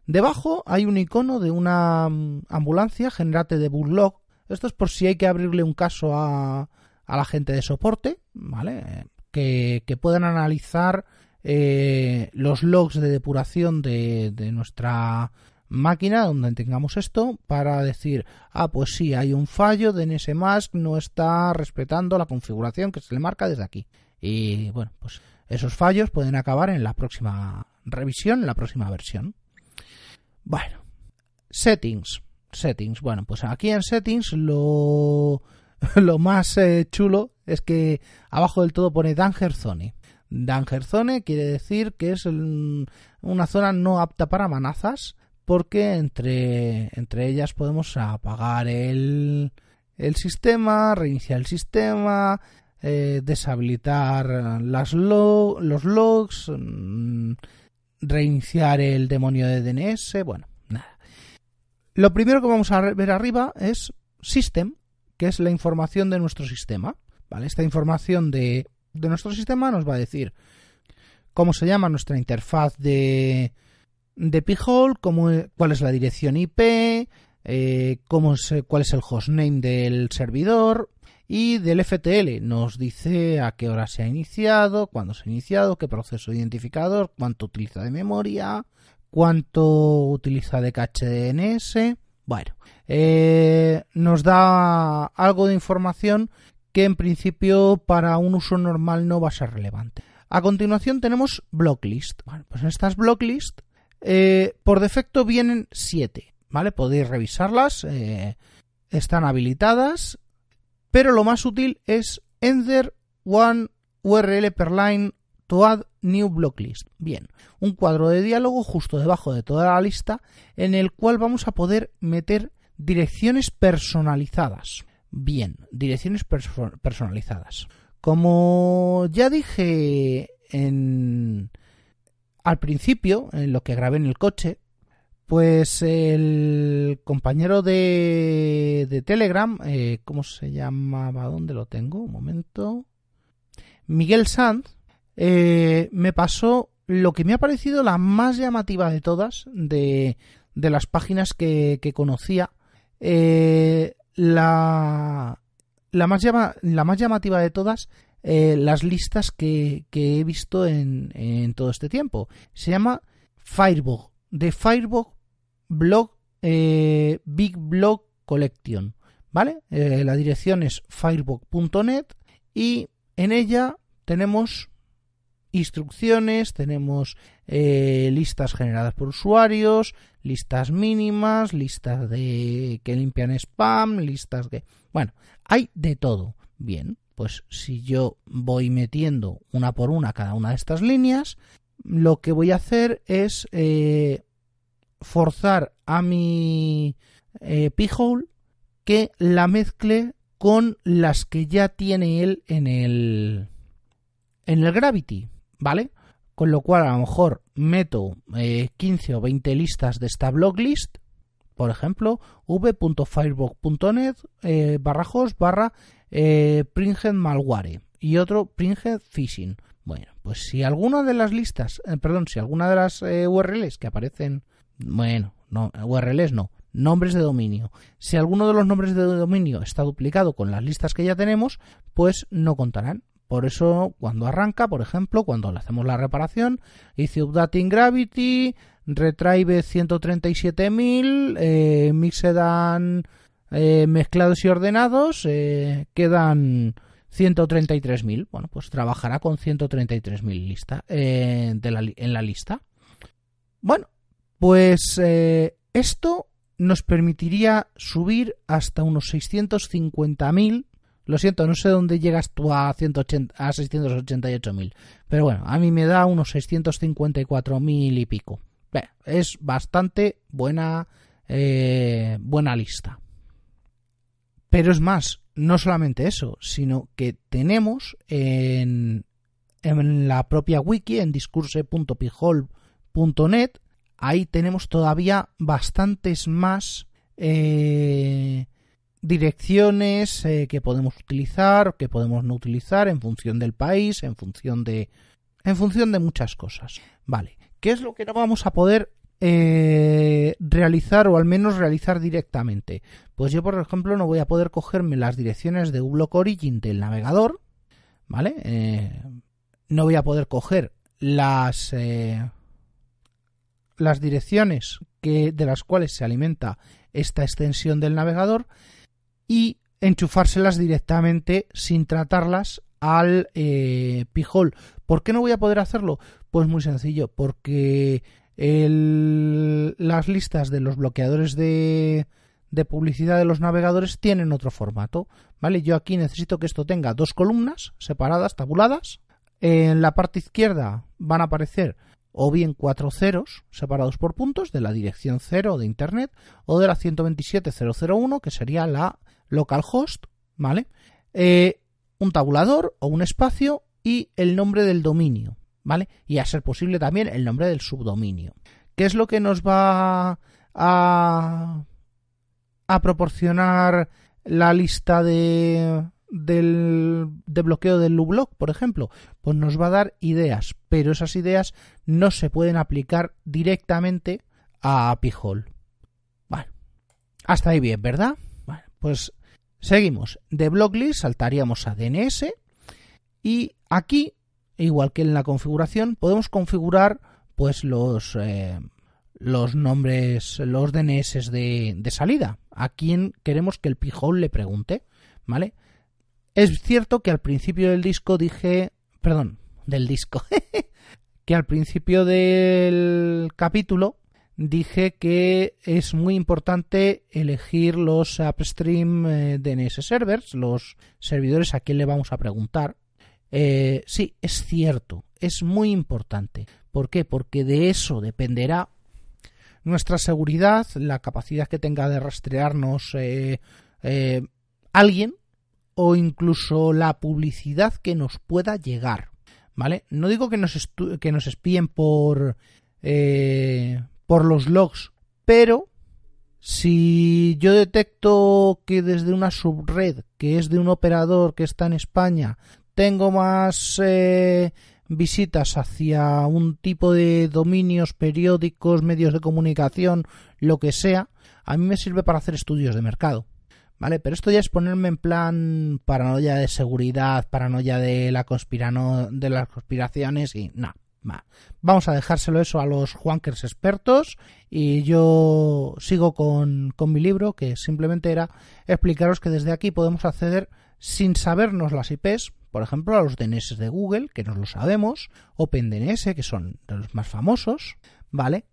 Debajo hay un icono de una mm, ambulancia, generate de log esto es por si hay que abrirle un caso a, a la gente de soporte, ¿vale? Que, puedan analizar eh, los logs de depuración de, de nuestra máquina donde tengamos esto para decir, ah, pues sí, hay un fallo, de NSMask no está respetando la configuración que se le marca desde aquí. Y bueno, pues esos fallos pueden acabar en la próxima revisión, en la próxima versión. Bueno, settings settings. Bueno, pues aquí en settings lo, lo más eh, chulo es que abajo del todo pone Danger Zone. Danger Zone quiere decir que es una zona no apta para manazas porque entre, entre ellas podemos apagar el, el sistema, reiniciar el sistema, eh, deshabilitar las los logs, mm, reiniciar el demonio de DNS, bueno. Lo primero que vamos a ver arriba es System, que es la información de nuestro sistema. Esta información de, nuestro sistema nos va a decir cómo se llama nuestra interfaz de, de P-Hole, cuál es la dirección IP, eh, cuál es el hostname del servidor y del FTL. Nos dice a qué hora se ha iniciado, cuándo se ha iniciado, qué proceso identificador, cuánto utiliza de memoria, cuánto utiliza de cache DNS. Bueno, eh, nos da algo de información que en principio para un uso normal no va a ser relevante. A continuación tenemos blocklist. Bueno, pues en estas blocklist eh, por defecto vienen 7, ¿vale? Podéis revisarlas, eh, están habilitadas, pero lo más útil es enter one URL per line add new blocklist. Bien, un cuadro de diálogo justo debajo de toda la lista en el cual vamos a poder meter direcciones personalizadas. Bien, direcciones personalizadas. Como ya dije en, al principio, en lo que grabé en el coche, pues el compañero de, de Telegram, eh, ¿cómo se llamaba? ¿Dónde lo tengo? Un momento. Miguel Sanz, eh, me pasó lo que me ha parecido la más llamativa de todas, de, de las páginas que, conocía. Eh, la, la, más la más llamativa de todas eh, las listas que, he visto en, todo este tiempo. Se llama Firebug, de Firebug Blog Big Blog Collection. ¿Vale? La dirección es firebug.net y en ella tenemos instrucciones, tenemos listas generadas por usuarios, listas mínimas, listas de que limpian spam, listas de... Bueno, hay de todo. Bien, pues si yo voy metiendo una por una cada una de estas líneas, lo que voy a hacer es eh, forzar a mi eh, p-hole que la mezcle con las que ya tiene él en el en el Gravity, ¿vale? Con lo cual a lo mejor meto 15 eh, o 20 listas de esta blocklist, por ejemplo, v.firebug.net barra host barra eh, Malware y otro Pringed Phishing. Bueno, pues si alguna de las listas, eh, perdón, si alguna de las eh, URLs que aparecen, bueno, no, URLs no, nombres de dominio. Si alguno de los nombres de dominio está duplicado con las listas que ya tenemos, pues no contarán. Por eso, cuando arranca, por ejemplo, cuando le hacemos la reparación, hice updating gravity, retrieve 137.000, eh, mixedan eh, mezclados y ordenados eh, quedan 133.000. Bueno, pues trabajará con 133.000 lista, eh, en la lista. Bueno, pues esto nos permitiría subir hasta unos 650.000. Lo siento, no sé dónde llegas tú a, 180, a 688.000. Pero bueno, a mí me da unos 654.000 y pico. es bastante buena, buena lista. Pero es más, no solamente eso, sino que tenemos en, en la propia wiki, en discurse.pijol.net, ahí tenemos todavía bastantes más eh, direcciones eh, que podemos utilizar, que podemos no utilizar en función del país, en función de, en función de muchas cosas. Vale, ¿qué es lo que no vamos a poder eh, realizar o al menos realizar directamente. Pues yo, por ejemplo, no voy a poder cogerme las direcciones de uBlock Origin del navegador, ¿vale? Eh, no voy a poder coger las las direcciones que de las cuales se alimenta esta extensión del navegador y enchufárselas directamente sin tratarlas al eh, pijol. ¿Por qué no voy a poder hacerlo? Pues muy sencillo, porque las listas de los bloqueadores de, de publicidad de los navegadores tienen otro formato, ¿vale? Yo aquí necesito que esto tenga dos columnas separadas, tabuladas. En la parte izquierda van a aparecer o bien cuatro ceros separados por puntos de la dirección cero de Internet o de la 127.001 que sería la localhost, ¿vale? Eh, un tabulador o un espacio y el nombre del dominio, ¿vale? Y a ser posible también el nombre del subdominio. ¿Qué es lo que nos va a, a proporcionar la lista de, de bloqueo del Lublog, por ejemplo? Pues nos va a dar ideas, pero esas ideas no se pueden aplicar directamente a Pijol. Bueno, hasta ahí bien, ¿verdad? Bueno, pues seguimos. De blocklist saltaríamos a DNS y aquí, igual que en la configuración, podemos configurar pues los, eh, los nombres, los DNS de, de, salida. A quien queremos que el pijol le pregunte, ¿vale? Es cierto que al principio del disco dije, perdón, del disco, que al principio del capítulo dije que es muy importante elegir los upstream eh, DNS servers, los servidores a quien le vamos a preguntar. Eh, sí, es cierto, es muy importante. ¿Por qué? Porque de eso dependerá nuestra seguridad, la capacidad que tenga de rastrearnos eh, eh, alguien o incluso la publicidad que nos pueda llegar. ¿Vale? No digo que nos, que nos espíen por, eh, por los logs, pero si yo detecto que desde una subred, que es de un operador que está en España, tengo más eh, visitas hacia un tipo de dominios, periódicos, medios de comunicación, lo que sea, a mí me sirve para hacer estudios de mercado. ¿Vale? Pero esto ya es ponerme en plan paranoia de seguridad, paranoia de la conspirano, de las conspiraciones y Vamos a dejárselo eso a los Juankers expertos y yo sigo con, con mi libro que simplemente era explicaros que desde aquí podemos acceder sin sabernos las IPs, por ejemplo, a los DNS de Google, que no lo sabemos, OpenDNS, que son de los más famosos, ¿vale?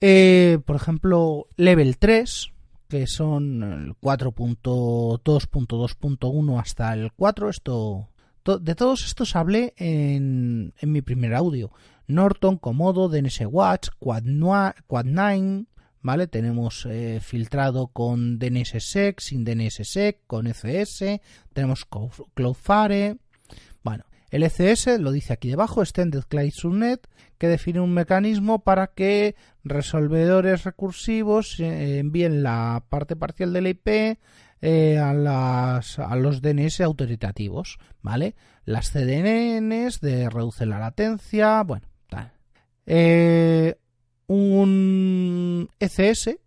Eh, por ejemplo, Level 3, que son el 4.2.2.1 hasta el 4. Esto, de todos estos hablé en, mi primer audio. Norton, Komodo, DNS Watch, Quad9, ¿vale? Tenemos eh, filtrado con DNSSEC, sin DNSSEC, con ECS, tenemos Cloudflare. Bueno, el ECS lo dice aquí debajo, Extended Client Subnet, que define un mecanismo para que resolvedores recursivos eh, envíen la parte parcial de la IP eh, a, los DNS autoritativos, ¿vale? Las CDNs de reduce la latencia, bueno, tal. Eh, un ECS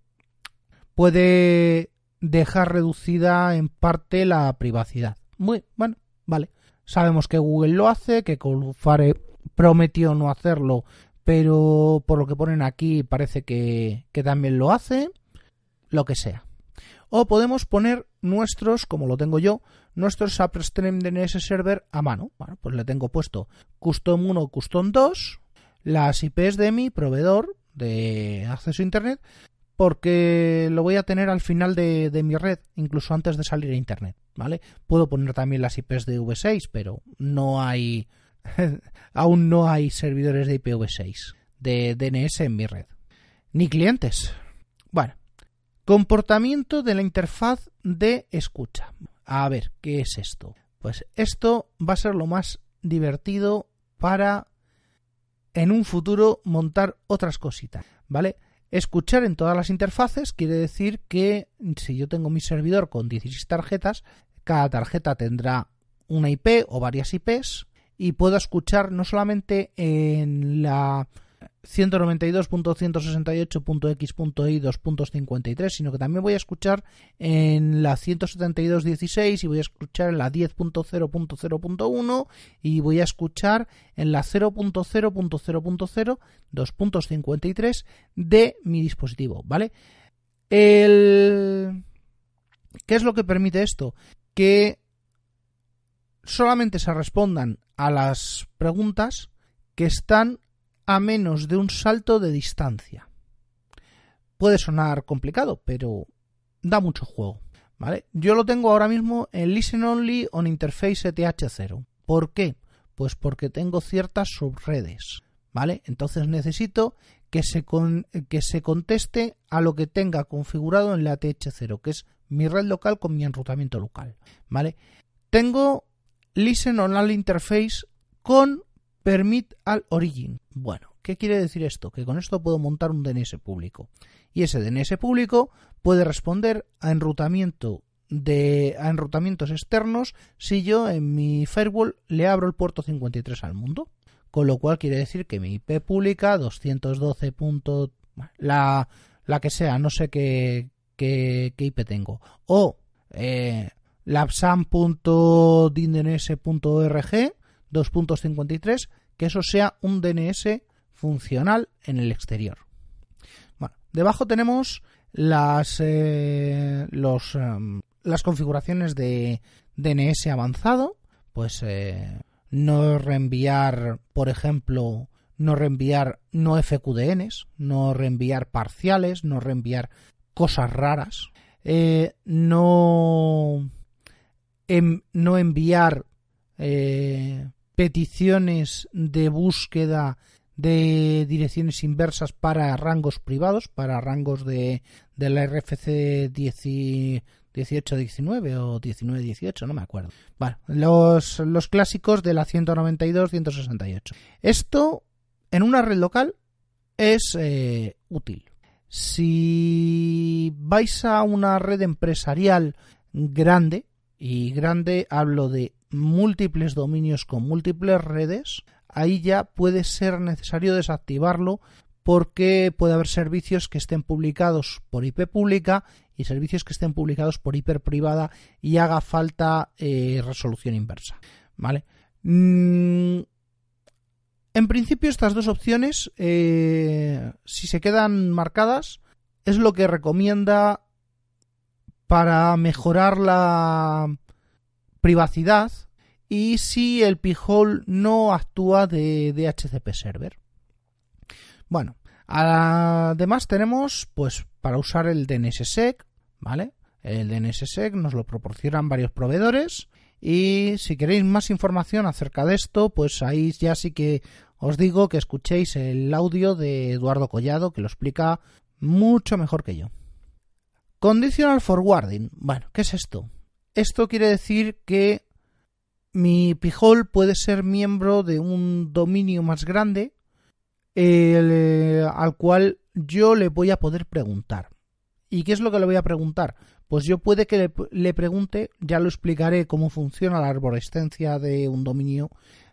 puede dejar reducida en parte la privacidad. Muy bueno, vale. Sabemos que Google lo hace, que Cloudflare prometió no hacerlo, pero por lo que ponen aquí parece que también lo hace. Lo que sea. O podemos poner nuestros, como lo tengo yo, nuestros upstream DNS server a mano. Bueno, pues le tengo puesto custom 1, custom 2, las IPs de mi proveedor, de acceso a Internet porque lo voy a tener al final de, mi red, incluso antes de salir a Internet, ¿vale? Puedo poner también las IPs de V6, pero no hay, aún no hay servidores de IPv6 de DNS en mi red, ni clientes. Comportamiento de la interfaz de escucha. A ver, ¿qué es esto? Pues esto va a ser lo más divertido para en un futuro montar otras cositas, ¿vale? Escuchar en todas las interfaces quiere decir que si yo tengo mi servidor con 16 tarjetas, cada tarjeta tendrá una IP o varias IPs y puedo escuchar no solamente en la 192.168.x.i 2.53, sino que también voy a escuchar en la 172.16 y voy a escuchar en la 10.0.0.1 y voy a escuchar en la 0.0.0.0 2.53 de mi dispositivo, ¿vale? El... ¿Qué es lo que permite esto? Que solamente se respondan a las preguntas que están a menos de un salto de distancia. Puede sonar complicado, pero da mucho juego. ¿Vale? Yo lo tengo ahora mismo en Listen Only on Interface ETH0. ¿Por qué? Pues porque tengo ciertas subredes. ¿Vale? Entonces necesito que se, que se conteste a lo que tenga configurado en la ETH0, que es mi red local con mi enrutamiento local. ¿Vale? Tengo Listen on All Interface con Permit al Origin. Bueno, ¿qué quiere decir esto? Que con esto puedo montar un DNS público. Y ese DNS público puede responder a enrutamiento de a enrutamientos externos si yo en mi firewall le abro el puerto 53 al mundo. Con lo cual quiere decir que mi IP pública 212. la, la que sea, no sé qué, qué, IP tengo. O eh, 2.53, que eso sea un DNS funcional en el exterior. Bueno, debajo tenemos las, eh, los, em, las configuraciones de DNS avanzado, pues eh, no reenviar, por ejemplo, no reenviar no FQDNs, no reenviar parciales, no reenviar cosas raras, eh, no, em, no enviar peticiones de búsqueda de direcciones inversas para rangos privados, para rangos de, de la RFC 1819 o 1918, no me acuerdo. Bueno, los, los clásicos de la 192-168. Esto en una red local es eh, útil. Si vais a una red empresarial grande, y grande hablo de múltiples dominios con múltiples redes, ahí ya puede ser necesario desactivarlo porque puede haber servicios que estén publicados por IP pública y servicios que estén publicados por IP privada y haga falta eh, resolución inversa. ¿Vale? Mm, en principio estas dos opciones, eh, si se quedan marcadas, es lo que recomienda para mejorar la privacidad y si el P-Hole no actúa de DHCP server. Bueno, además tenemos pues para usar el DNSSEC, ¿vale? El DNSSEC nos lo proporcionan varios proveedores y si queréis más información acerca de esto, pues ahí ya sí que os digo que escuchéis el audio de Eduardo Collado que lo explica mucho mejor que yo. Conditional forwarding. Bueno, ¿qué es esto? Esto quiere decir que mi pijol puede ser miembro de un dominio más grande eh, al cual yo le voy a poder preguntar. ¿Y qué es lo que le voy a preguntar? Pues yo puede que le, pregunte, ya lo explicaré cómo funciona la arborescencia de un dominio.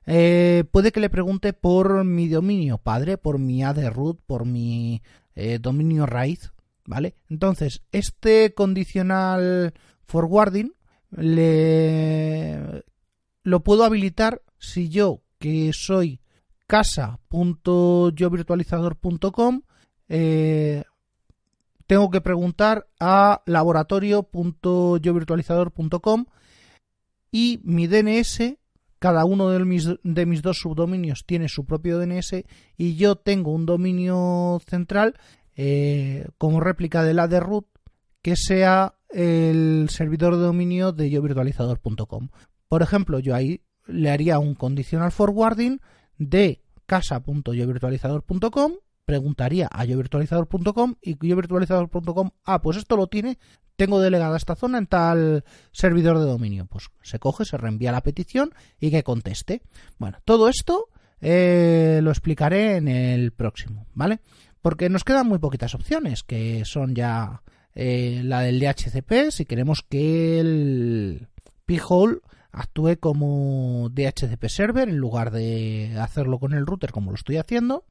Eh, puede que le pregunte por mi dominio padre, por mi AD root, por mi eh, dominio raíz, ¿vale? Entonces, este condicional forwarding le lo puedo habilitar si yo, que soy casa.yovirtualizador.com, eh, tengo que preguntar a laboratorio.yovirtualizador.com y mi DNS, cada uno de mis, de mis dos subdominios tiene su propio DNS y yo tengo un dominio central eh, como réplica de la de root que sea el servidor de dominio de yovirtualizador.com. Por ejemplo, yo ahí le haría un conditional forwarding de casa.yovirtualizador.com, preguntaría a yovirtualizador.com y yovirtualizador.com, ah, pues esto lo tiene, tengo delegada esta zona en tal servidor de dominio. Pues se coge, se reenvía la petición y que conteste. Bueno, todo esto eh, lo explicaré en el próximo, ¿vale? Porque nos quedan muy poquitas opciones, que son ya eh, la del DHCP, si queremos que el p-hole actúe como DHCP server en lugar de hacerlo con el router como lo estoy haciendo,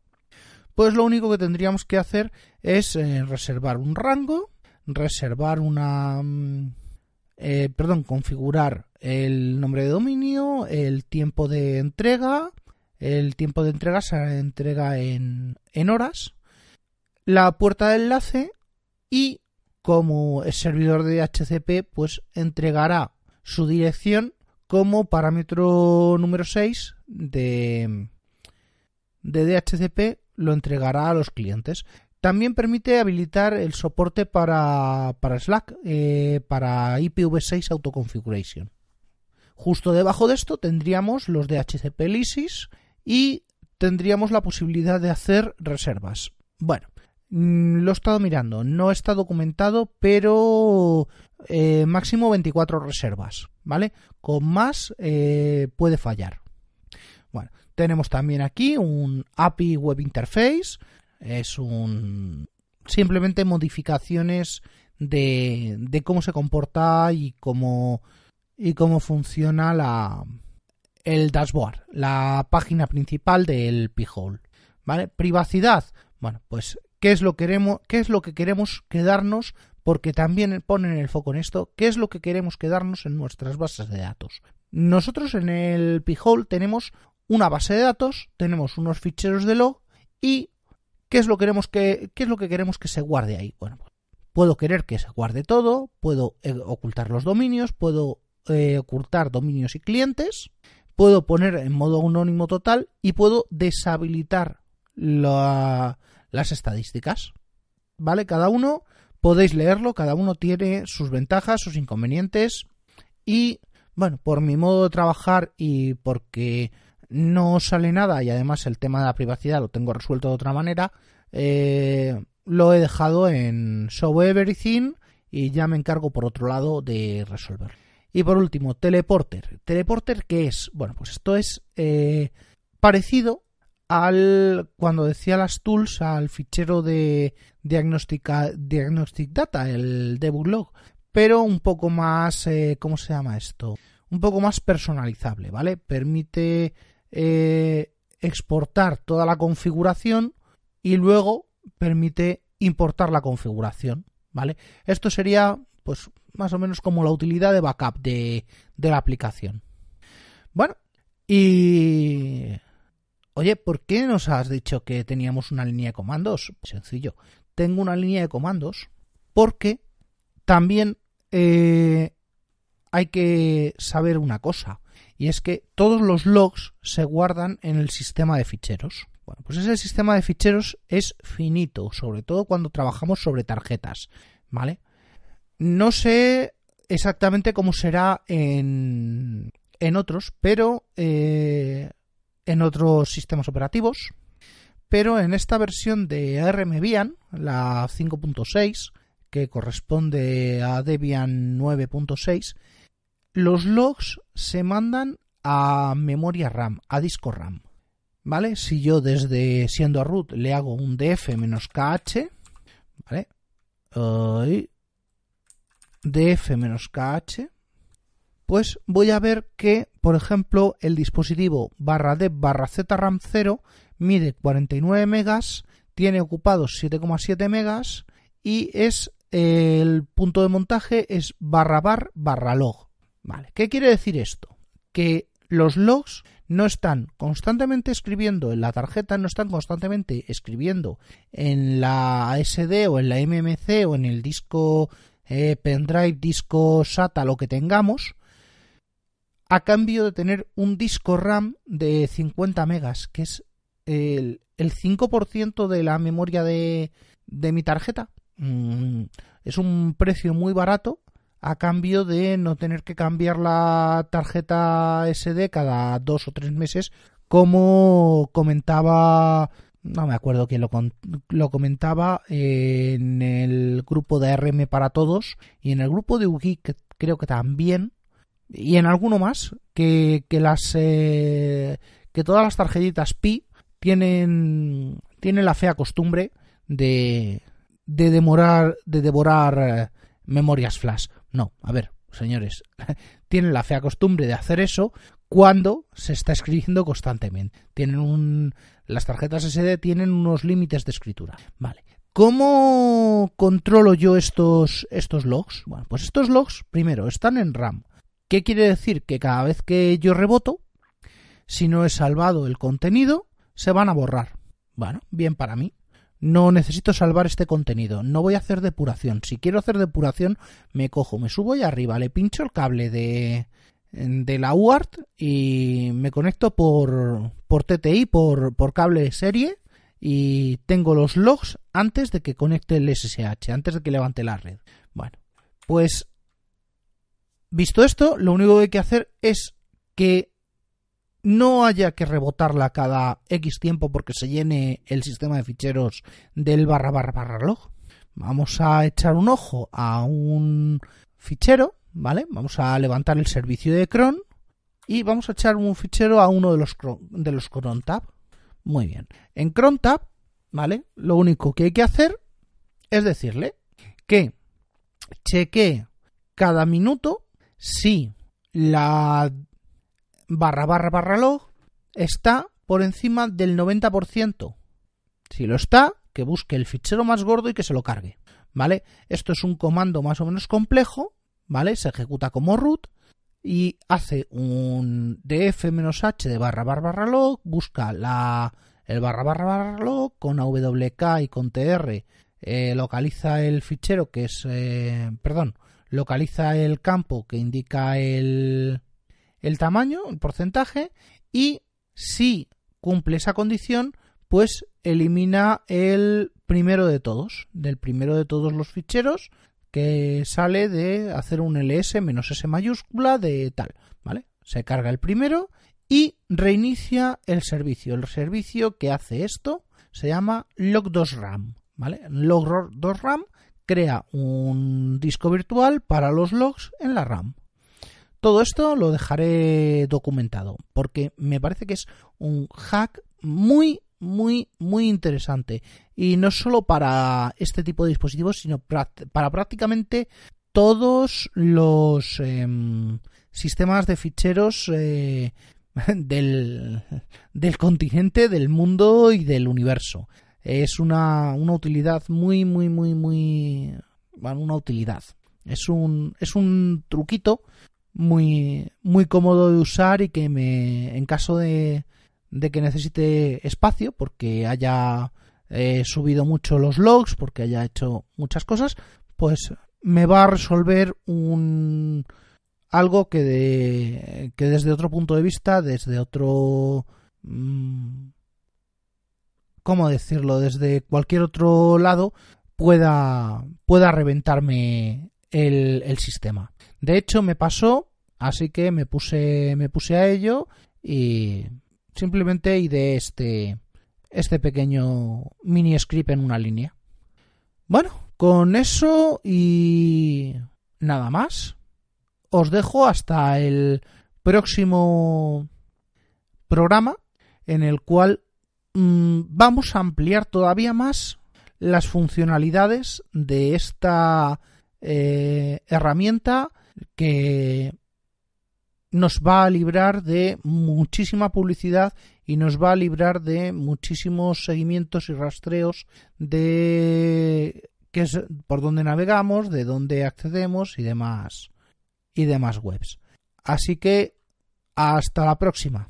pues lo único que tendríamos que hacer es eh, reservar un rango, reservar una... Mm, eh, perdón, configurar el nombre de dominio, el tiempo de entrega, el tiempo de entrega se entrega en, en horas, la puerta de enlace y como es servidor de DHCP, pues entregará su dirección como parámetro número 6 de, de DHCP lo entregará a los clientes. también permite habilitar el soporte para, para Slack, eh, para IPv6 Autoconfiguration. Justo debajo de esto tendríamos los de HCP Lysis y tendríamos la posibilidad de hacer reservas. Bueno, lo he estado mirando, no está documentado, pero eh, máximo 24 reservas, ¿vale? Con más eh, puede fallar. Bueno, tenemos también aquí un API Web Interface, es un simplemente modificaciones de, de cómo se comporta y cómo y cómo funciona la el dashboard, la página principal del P-Hole. ¿Vale? Privacidad. Bueno, pues ¿qué es lo que queremos, qué es lo que queremos quedarnos porque también ponen el foco en esto, qué es lo que queremos quedarnos en nuestras bases de datos. Nosotros en el P-Hole tenemos una base de datos, tenemos unos ficheros de log y ¿qué es lo que queremos que, qué es lo que, queremos que se guarde ahí? Bueno, pues, puedo querer que se guarde todo, puedo eh, ocultar los dominios, puedo eh, ocultar dominios y clientes, puedo poner en modo anónimo total y puedo deshabilitar las estadísticas. ¿Vale? Cada uno podéis leerlo, cada uno tiene sus ventajas, sus inconvenientes y bueno, por mi modo de trabajar y porque no sale nada y además el tema de la privacidad lo tengo resuelto de otra manera, eh, lo he dejado en Show Everything y ya me encargo por otro lado de resolver. Y por último, Teleporter. ¿Teleporter qué es? Bueno, pues esto es eh, parecido al cuando decía las tools al fichero de diagnostic data, el debug log, pero un poco más, eh, ¿cómo se llama esto? Un poco más personalizable, ¿vale? Permite eh, exportar toda la configuración y luego permite importar la configuración, ¿vale? Esto sería, pues, más o menos como la utilidad de backup de, de la aplicación. Bueno, y Oye, ¿por qué nos has dicho que teníamos una línea de comandos? Sencillo. Tengo una línea de comandos porque también eh, hay que saber una cosa. Y es que todos los logs se guardan en el sistema de ficheros. Bueno, pues ese sistema de ficheros es finito, sobre todo cuando trabajamos sobre tarjetas. ¿Vale? No sé exactamente cómo será en, en otros, pero eh, en otros sistemas operativos, pero en esta versión de ARM Debian, la 5.6, que corresponde a Debian 9.6, los logs se mandan a memoria RAM, a disco RAM. ¿Vale? Si yo desde siendo a root le hago un df-kh, ¿vale? df-kh, pues voy a ver que, por ejemplo, el dispositivo barra D barra ZRAM 0 mide 49 megas, tiene ocupados 7,7 megas y es el punto de montaje es barra bar barra log. ¿qué quiere decir esto? Que los logs no están constantemente escribiendo en la tarjeta, no están constantemente escribiendo en la SD o en la MMC o en el disco eh, pendrive, disco SATA, lo que tengamos, a cambio de tener un disco RAM de 50 megas, que es el, 5% de la memoria de, de mi tarjeta. Mm, es un precio muy barato a cambio de no tener que cambiar la tarjeta SD cada dos o tres meses, como comentaba, no me acuerdo quién lo, lo comentaba en el grupo de RM para todos y en el grupo de UGI, creo que también y en alguno más que, que las eh, que todas las tarjetitas Pi tienen tienen la fea costumbre de de demorar de devorar eh, memorias flash. No, a ver, señores, tienen la fea costumbre de hacer eso cuando se está escribiendo constantemente. Tienen un las tarjetas SD tienen unos límites de escritura. Vale. ¿Cómo controlo yo estos estos logs? Bueno, pues estos logs primero están en RAM. ¿Qué quiere decir? Que cada vez que yo reboto, si no he salvado el contenido, se van a borrar. Bueno, bien para mí. No necesito salvar este contenido. No voy a hacer depuración. Si quiero hacer depuración, me cojo, me subo y arriba, le pincho el cable de, de la UART y me conecto por, por TTI, por, por cable serie y tengo los logs antes de que conecte el SSH, antes de que levante la red. Bueno, pues visto esto, lo único que hay que hacer es que no haya que rebotarla cada X tiempo porque se llene el sistema de ficheros del barra barra barra log. Vamos a echar un ojo a un fichero, ¿vale? Vamos a levantar el servicio de cron y vamos a echar un fichero a uno de los, de los cron tab. Muy bien. En cron tab, ¿vale? Lo único que hay que hacer es decirle que chequee cada minuto si la barra barra barra log está por encima del 90%. Si lo está, que busque el fichero más gordo y que se lo cargue. ¿Vale? Esto es un comando más o menos complejo, ¿vale? Se ejecuta como root y hace un df-h de barra barra barra log, busca la, el barra barra barra log con awk y con tr, eh, localiza el fichero que es, eh, perdón, localiza el campo que indica el, el tamaño, el porcentaje y si cumple esa condición, pues elimina el primero de todos, del primero de todos los ficheros que sale de hacer un ls menos s mayúscula de tal, ¿vale? Se carga el primero y reinicia el servicio. El servicio que hace esto se llama log2ram, ¿vale? Log2ram crea un disco virtual para los logs en la RAM. Todo esto lo dejaré documentado porque me parece que es un hack muy muy, muy interesante. Y no solo para este tipo de dispositivos, sino para prácticamente todos los em, sistemas de ficheros eh, del, del continente, del mundo y del universo. Es una, una utilidad muy, muy, muy, muy... Bueno, una utilidad. Es un, es un truquito muy, muy cómodo de usar y que me, en caso de, de que necesite espacio porque haya eh, subido mucho los logs, porque haya hecho muchas cosas, pues me va a resolver un algo que, de, que desde otro punto de vista, desde otro... Mm, ¿Cómo decirlo? Desde cualquier otro lado pueda, pueda reventarme el, sistema. De hecho, me pasó, así que me puse, me puse a ello y simplemente de este, este pequeño mini script en una línea. Bueno, con eso y nada más. Os dejo hasta el próximo programa en el cual mm, vamos a ampliar todavía más las funcionalidades de esta eh, herramienta que nos va a librar de muchísima publicidad y nos va a librar de muchísimos seguimientos y rastreos de es por dónde navegamos, de dónde accedemos y demás y demás webs. Así que hasta la próxima.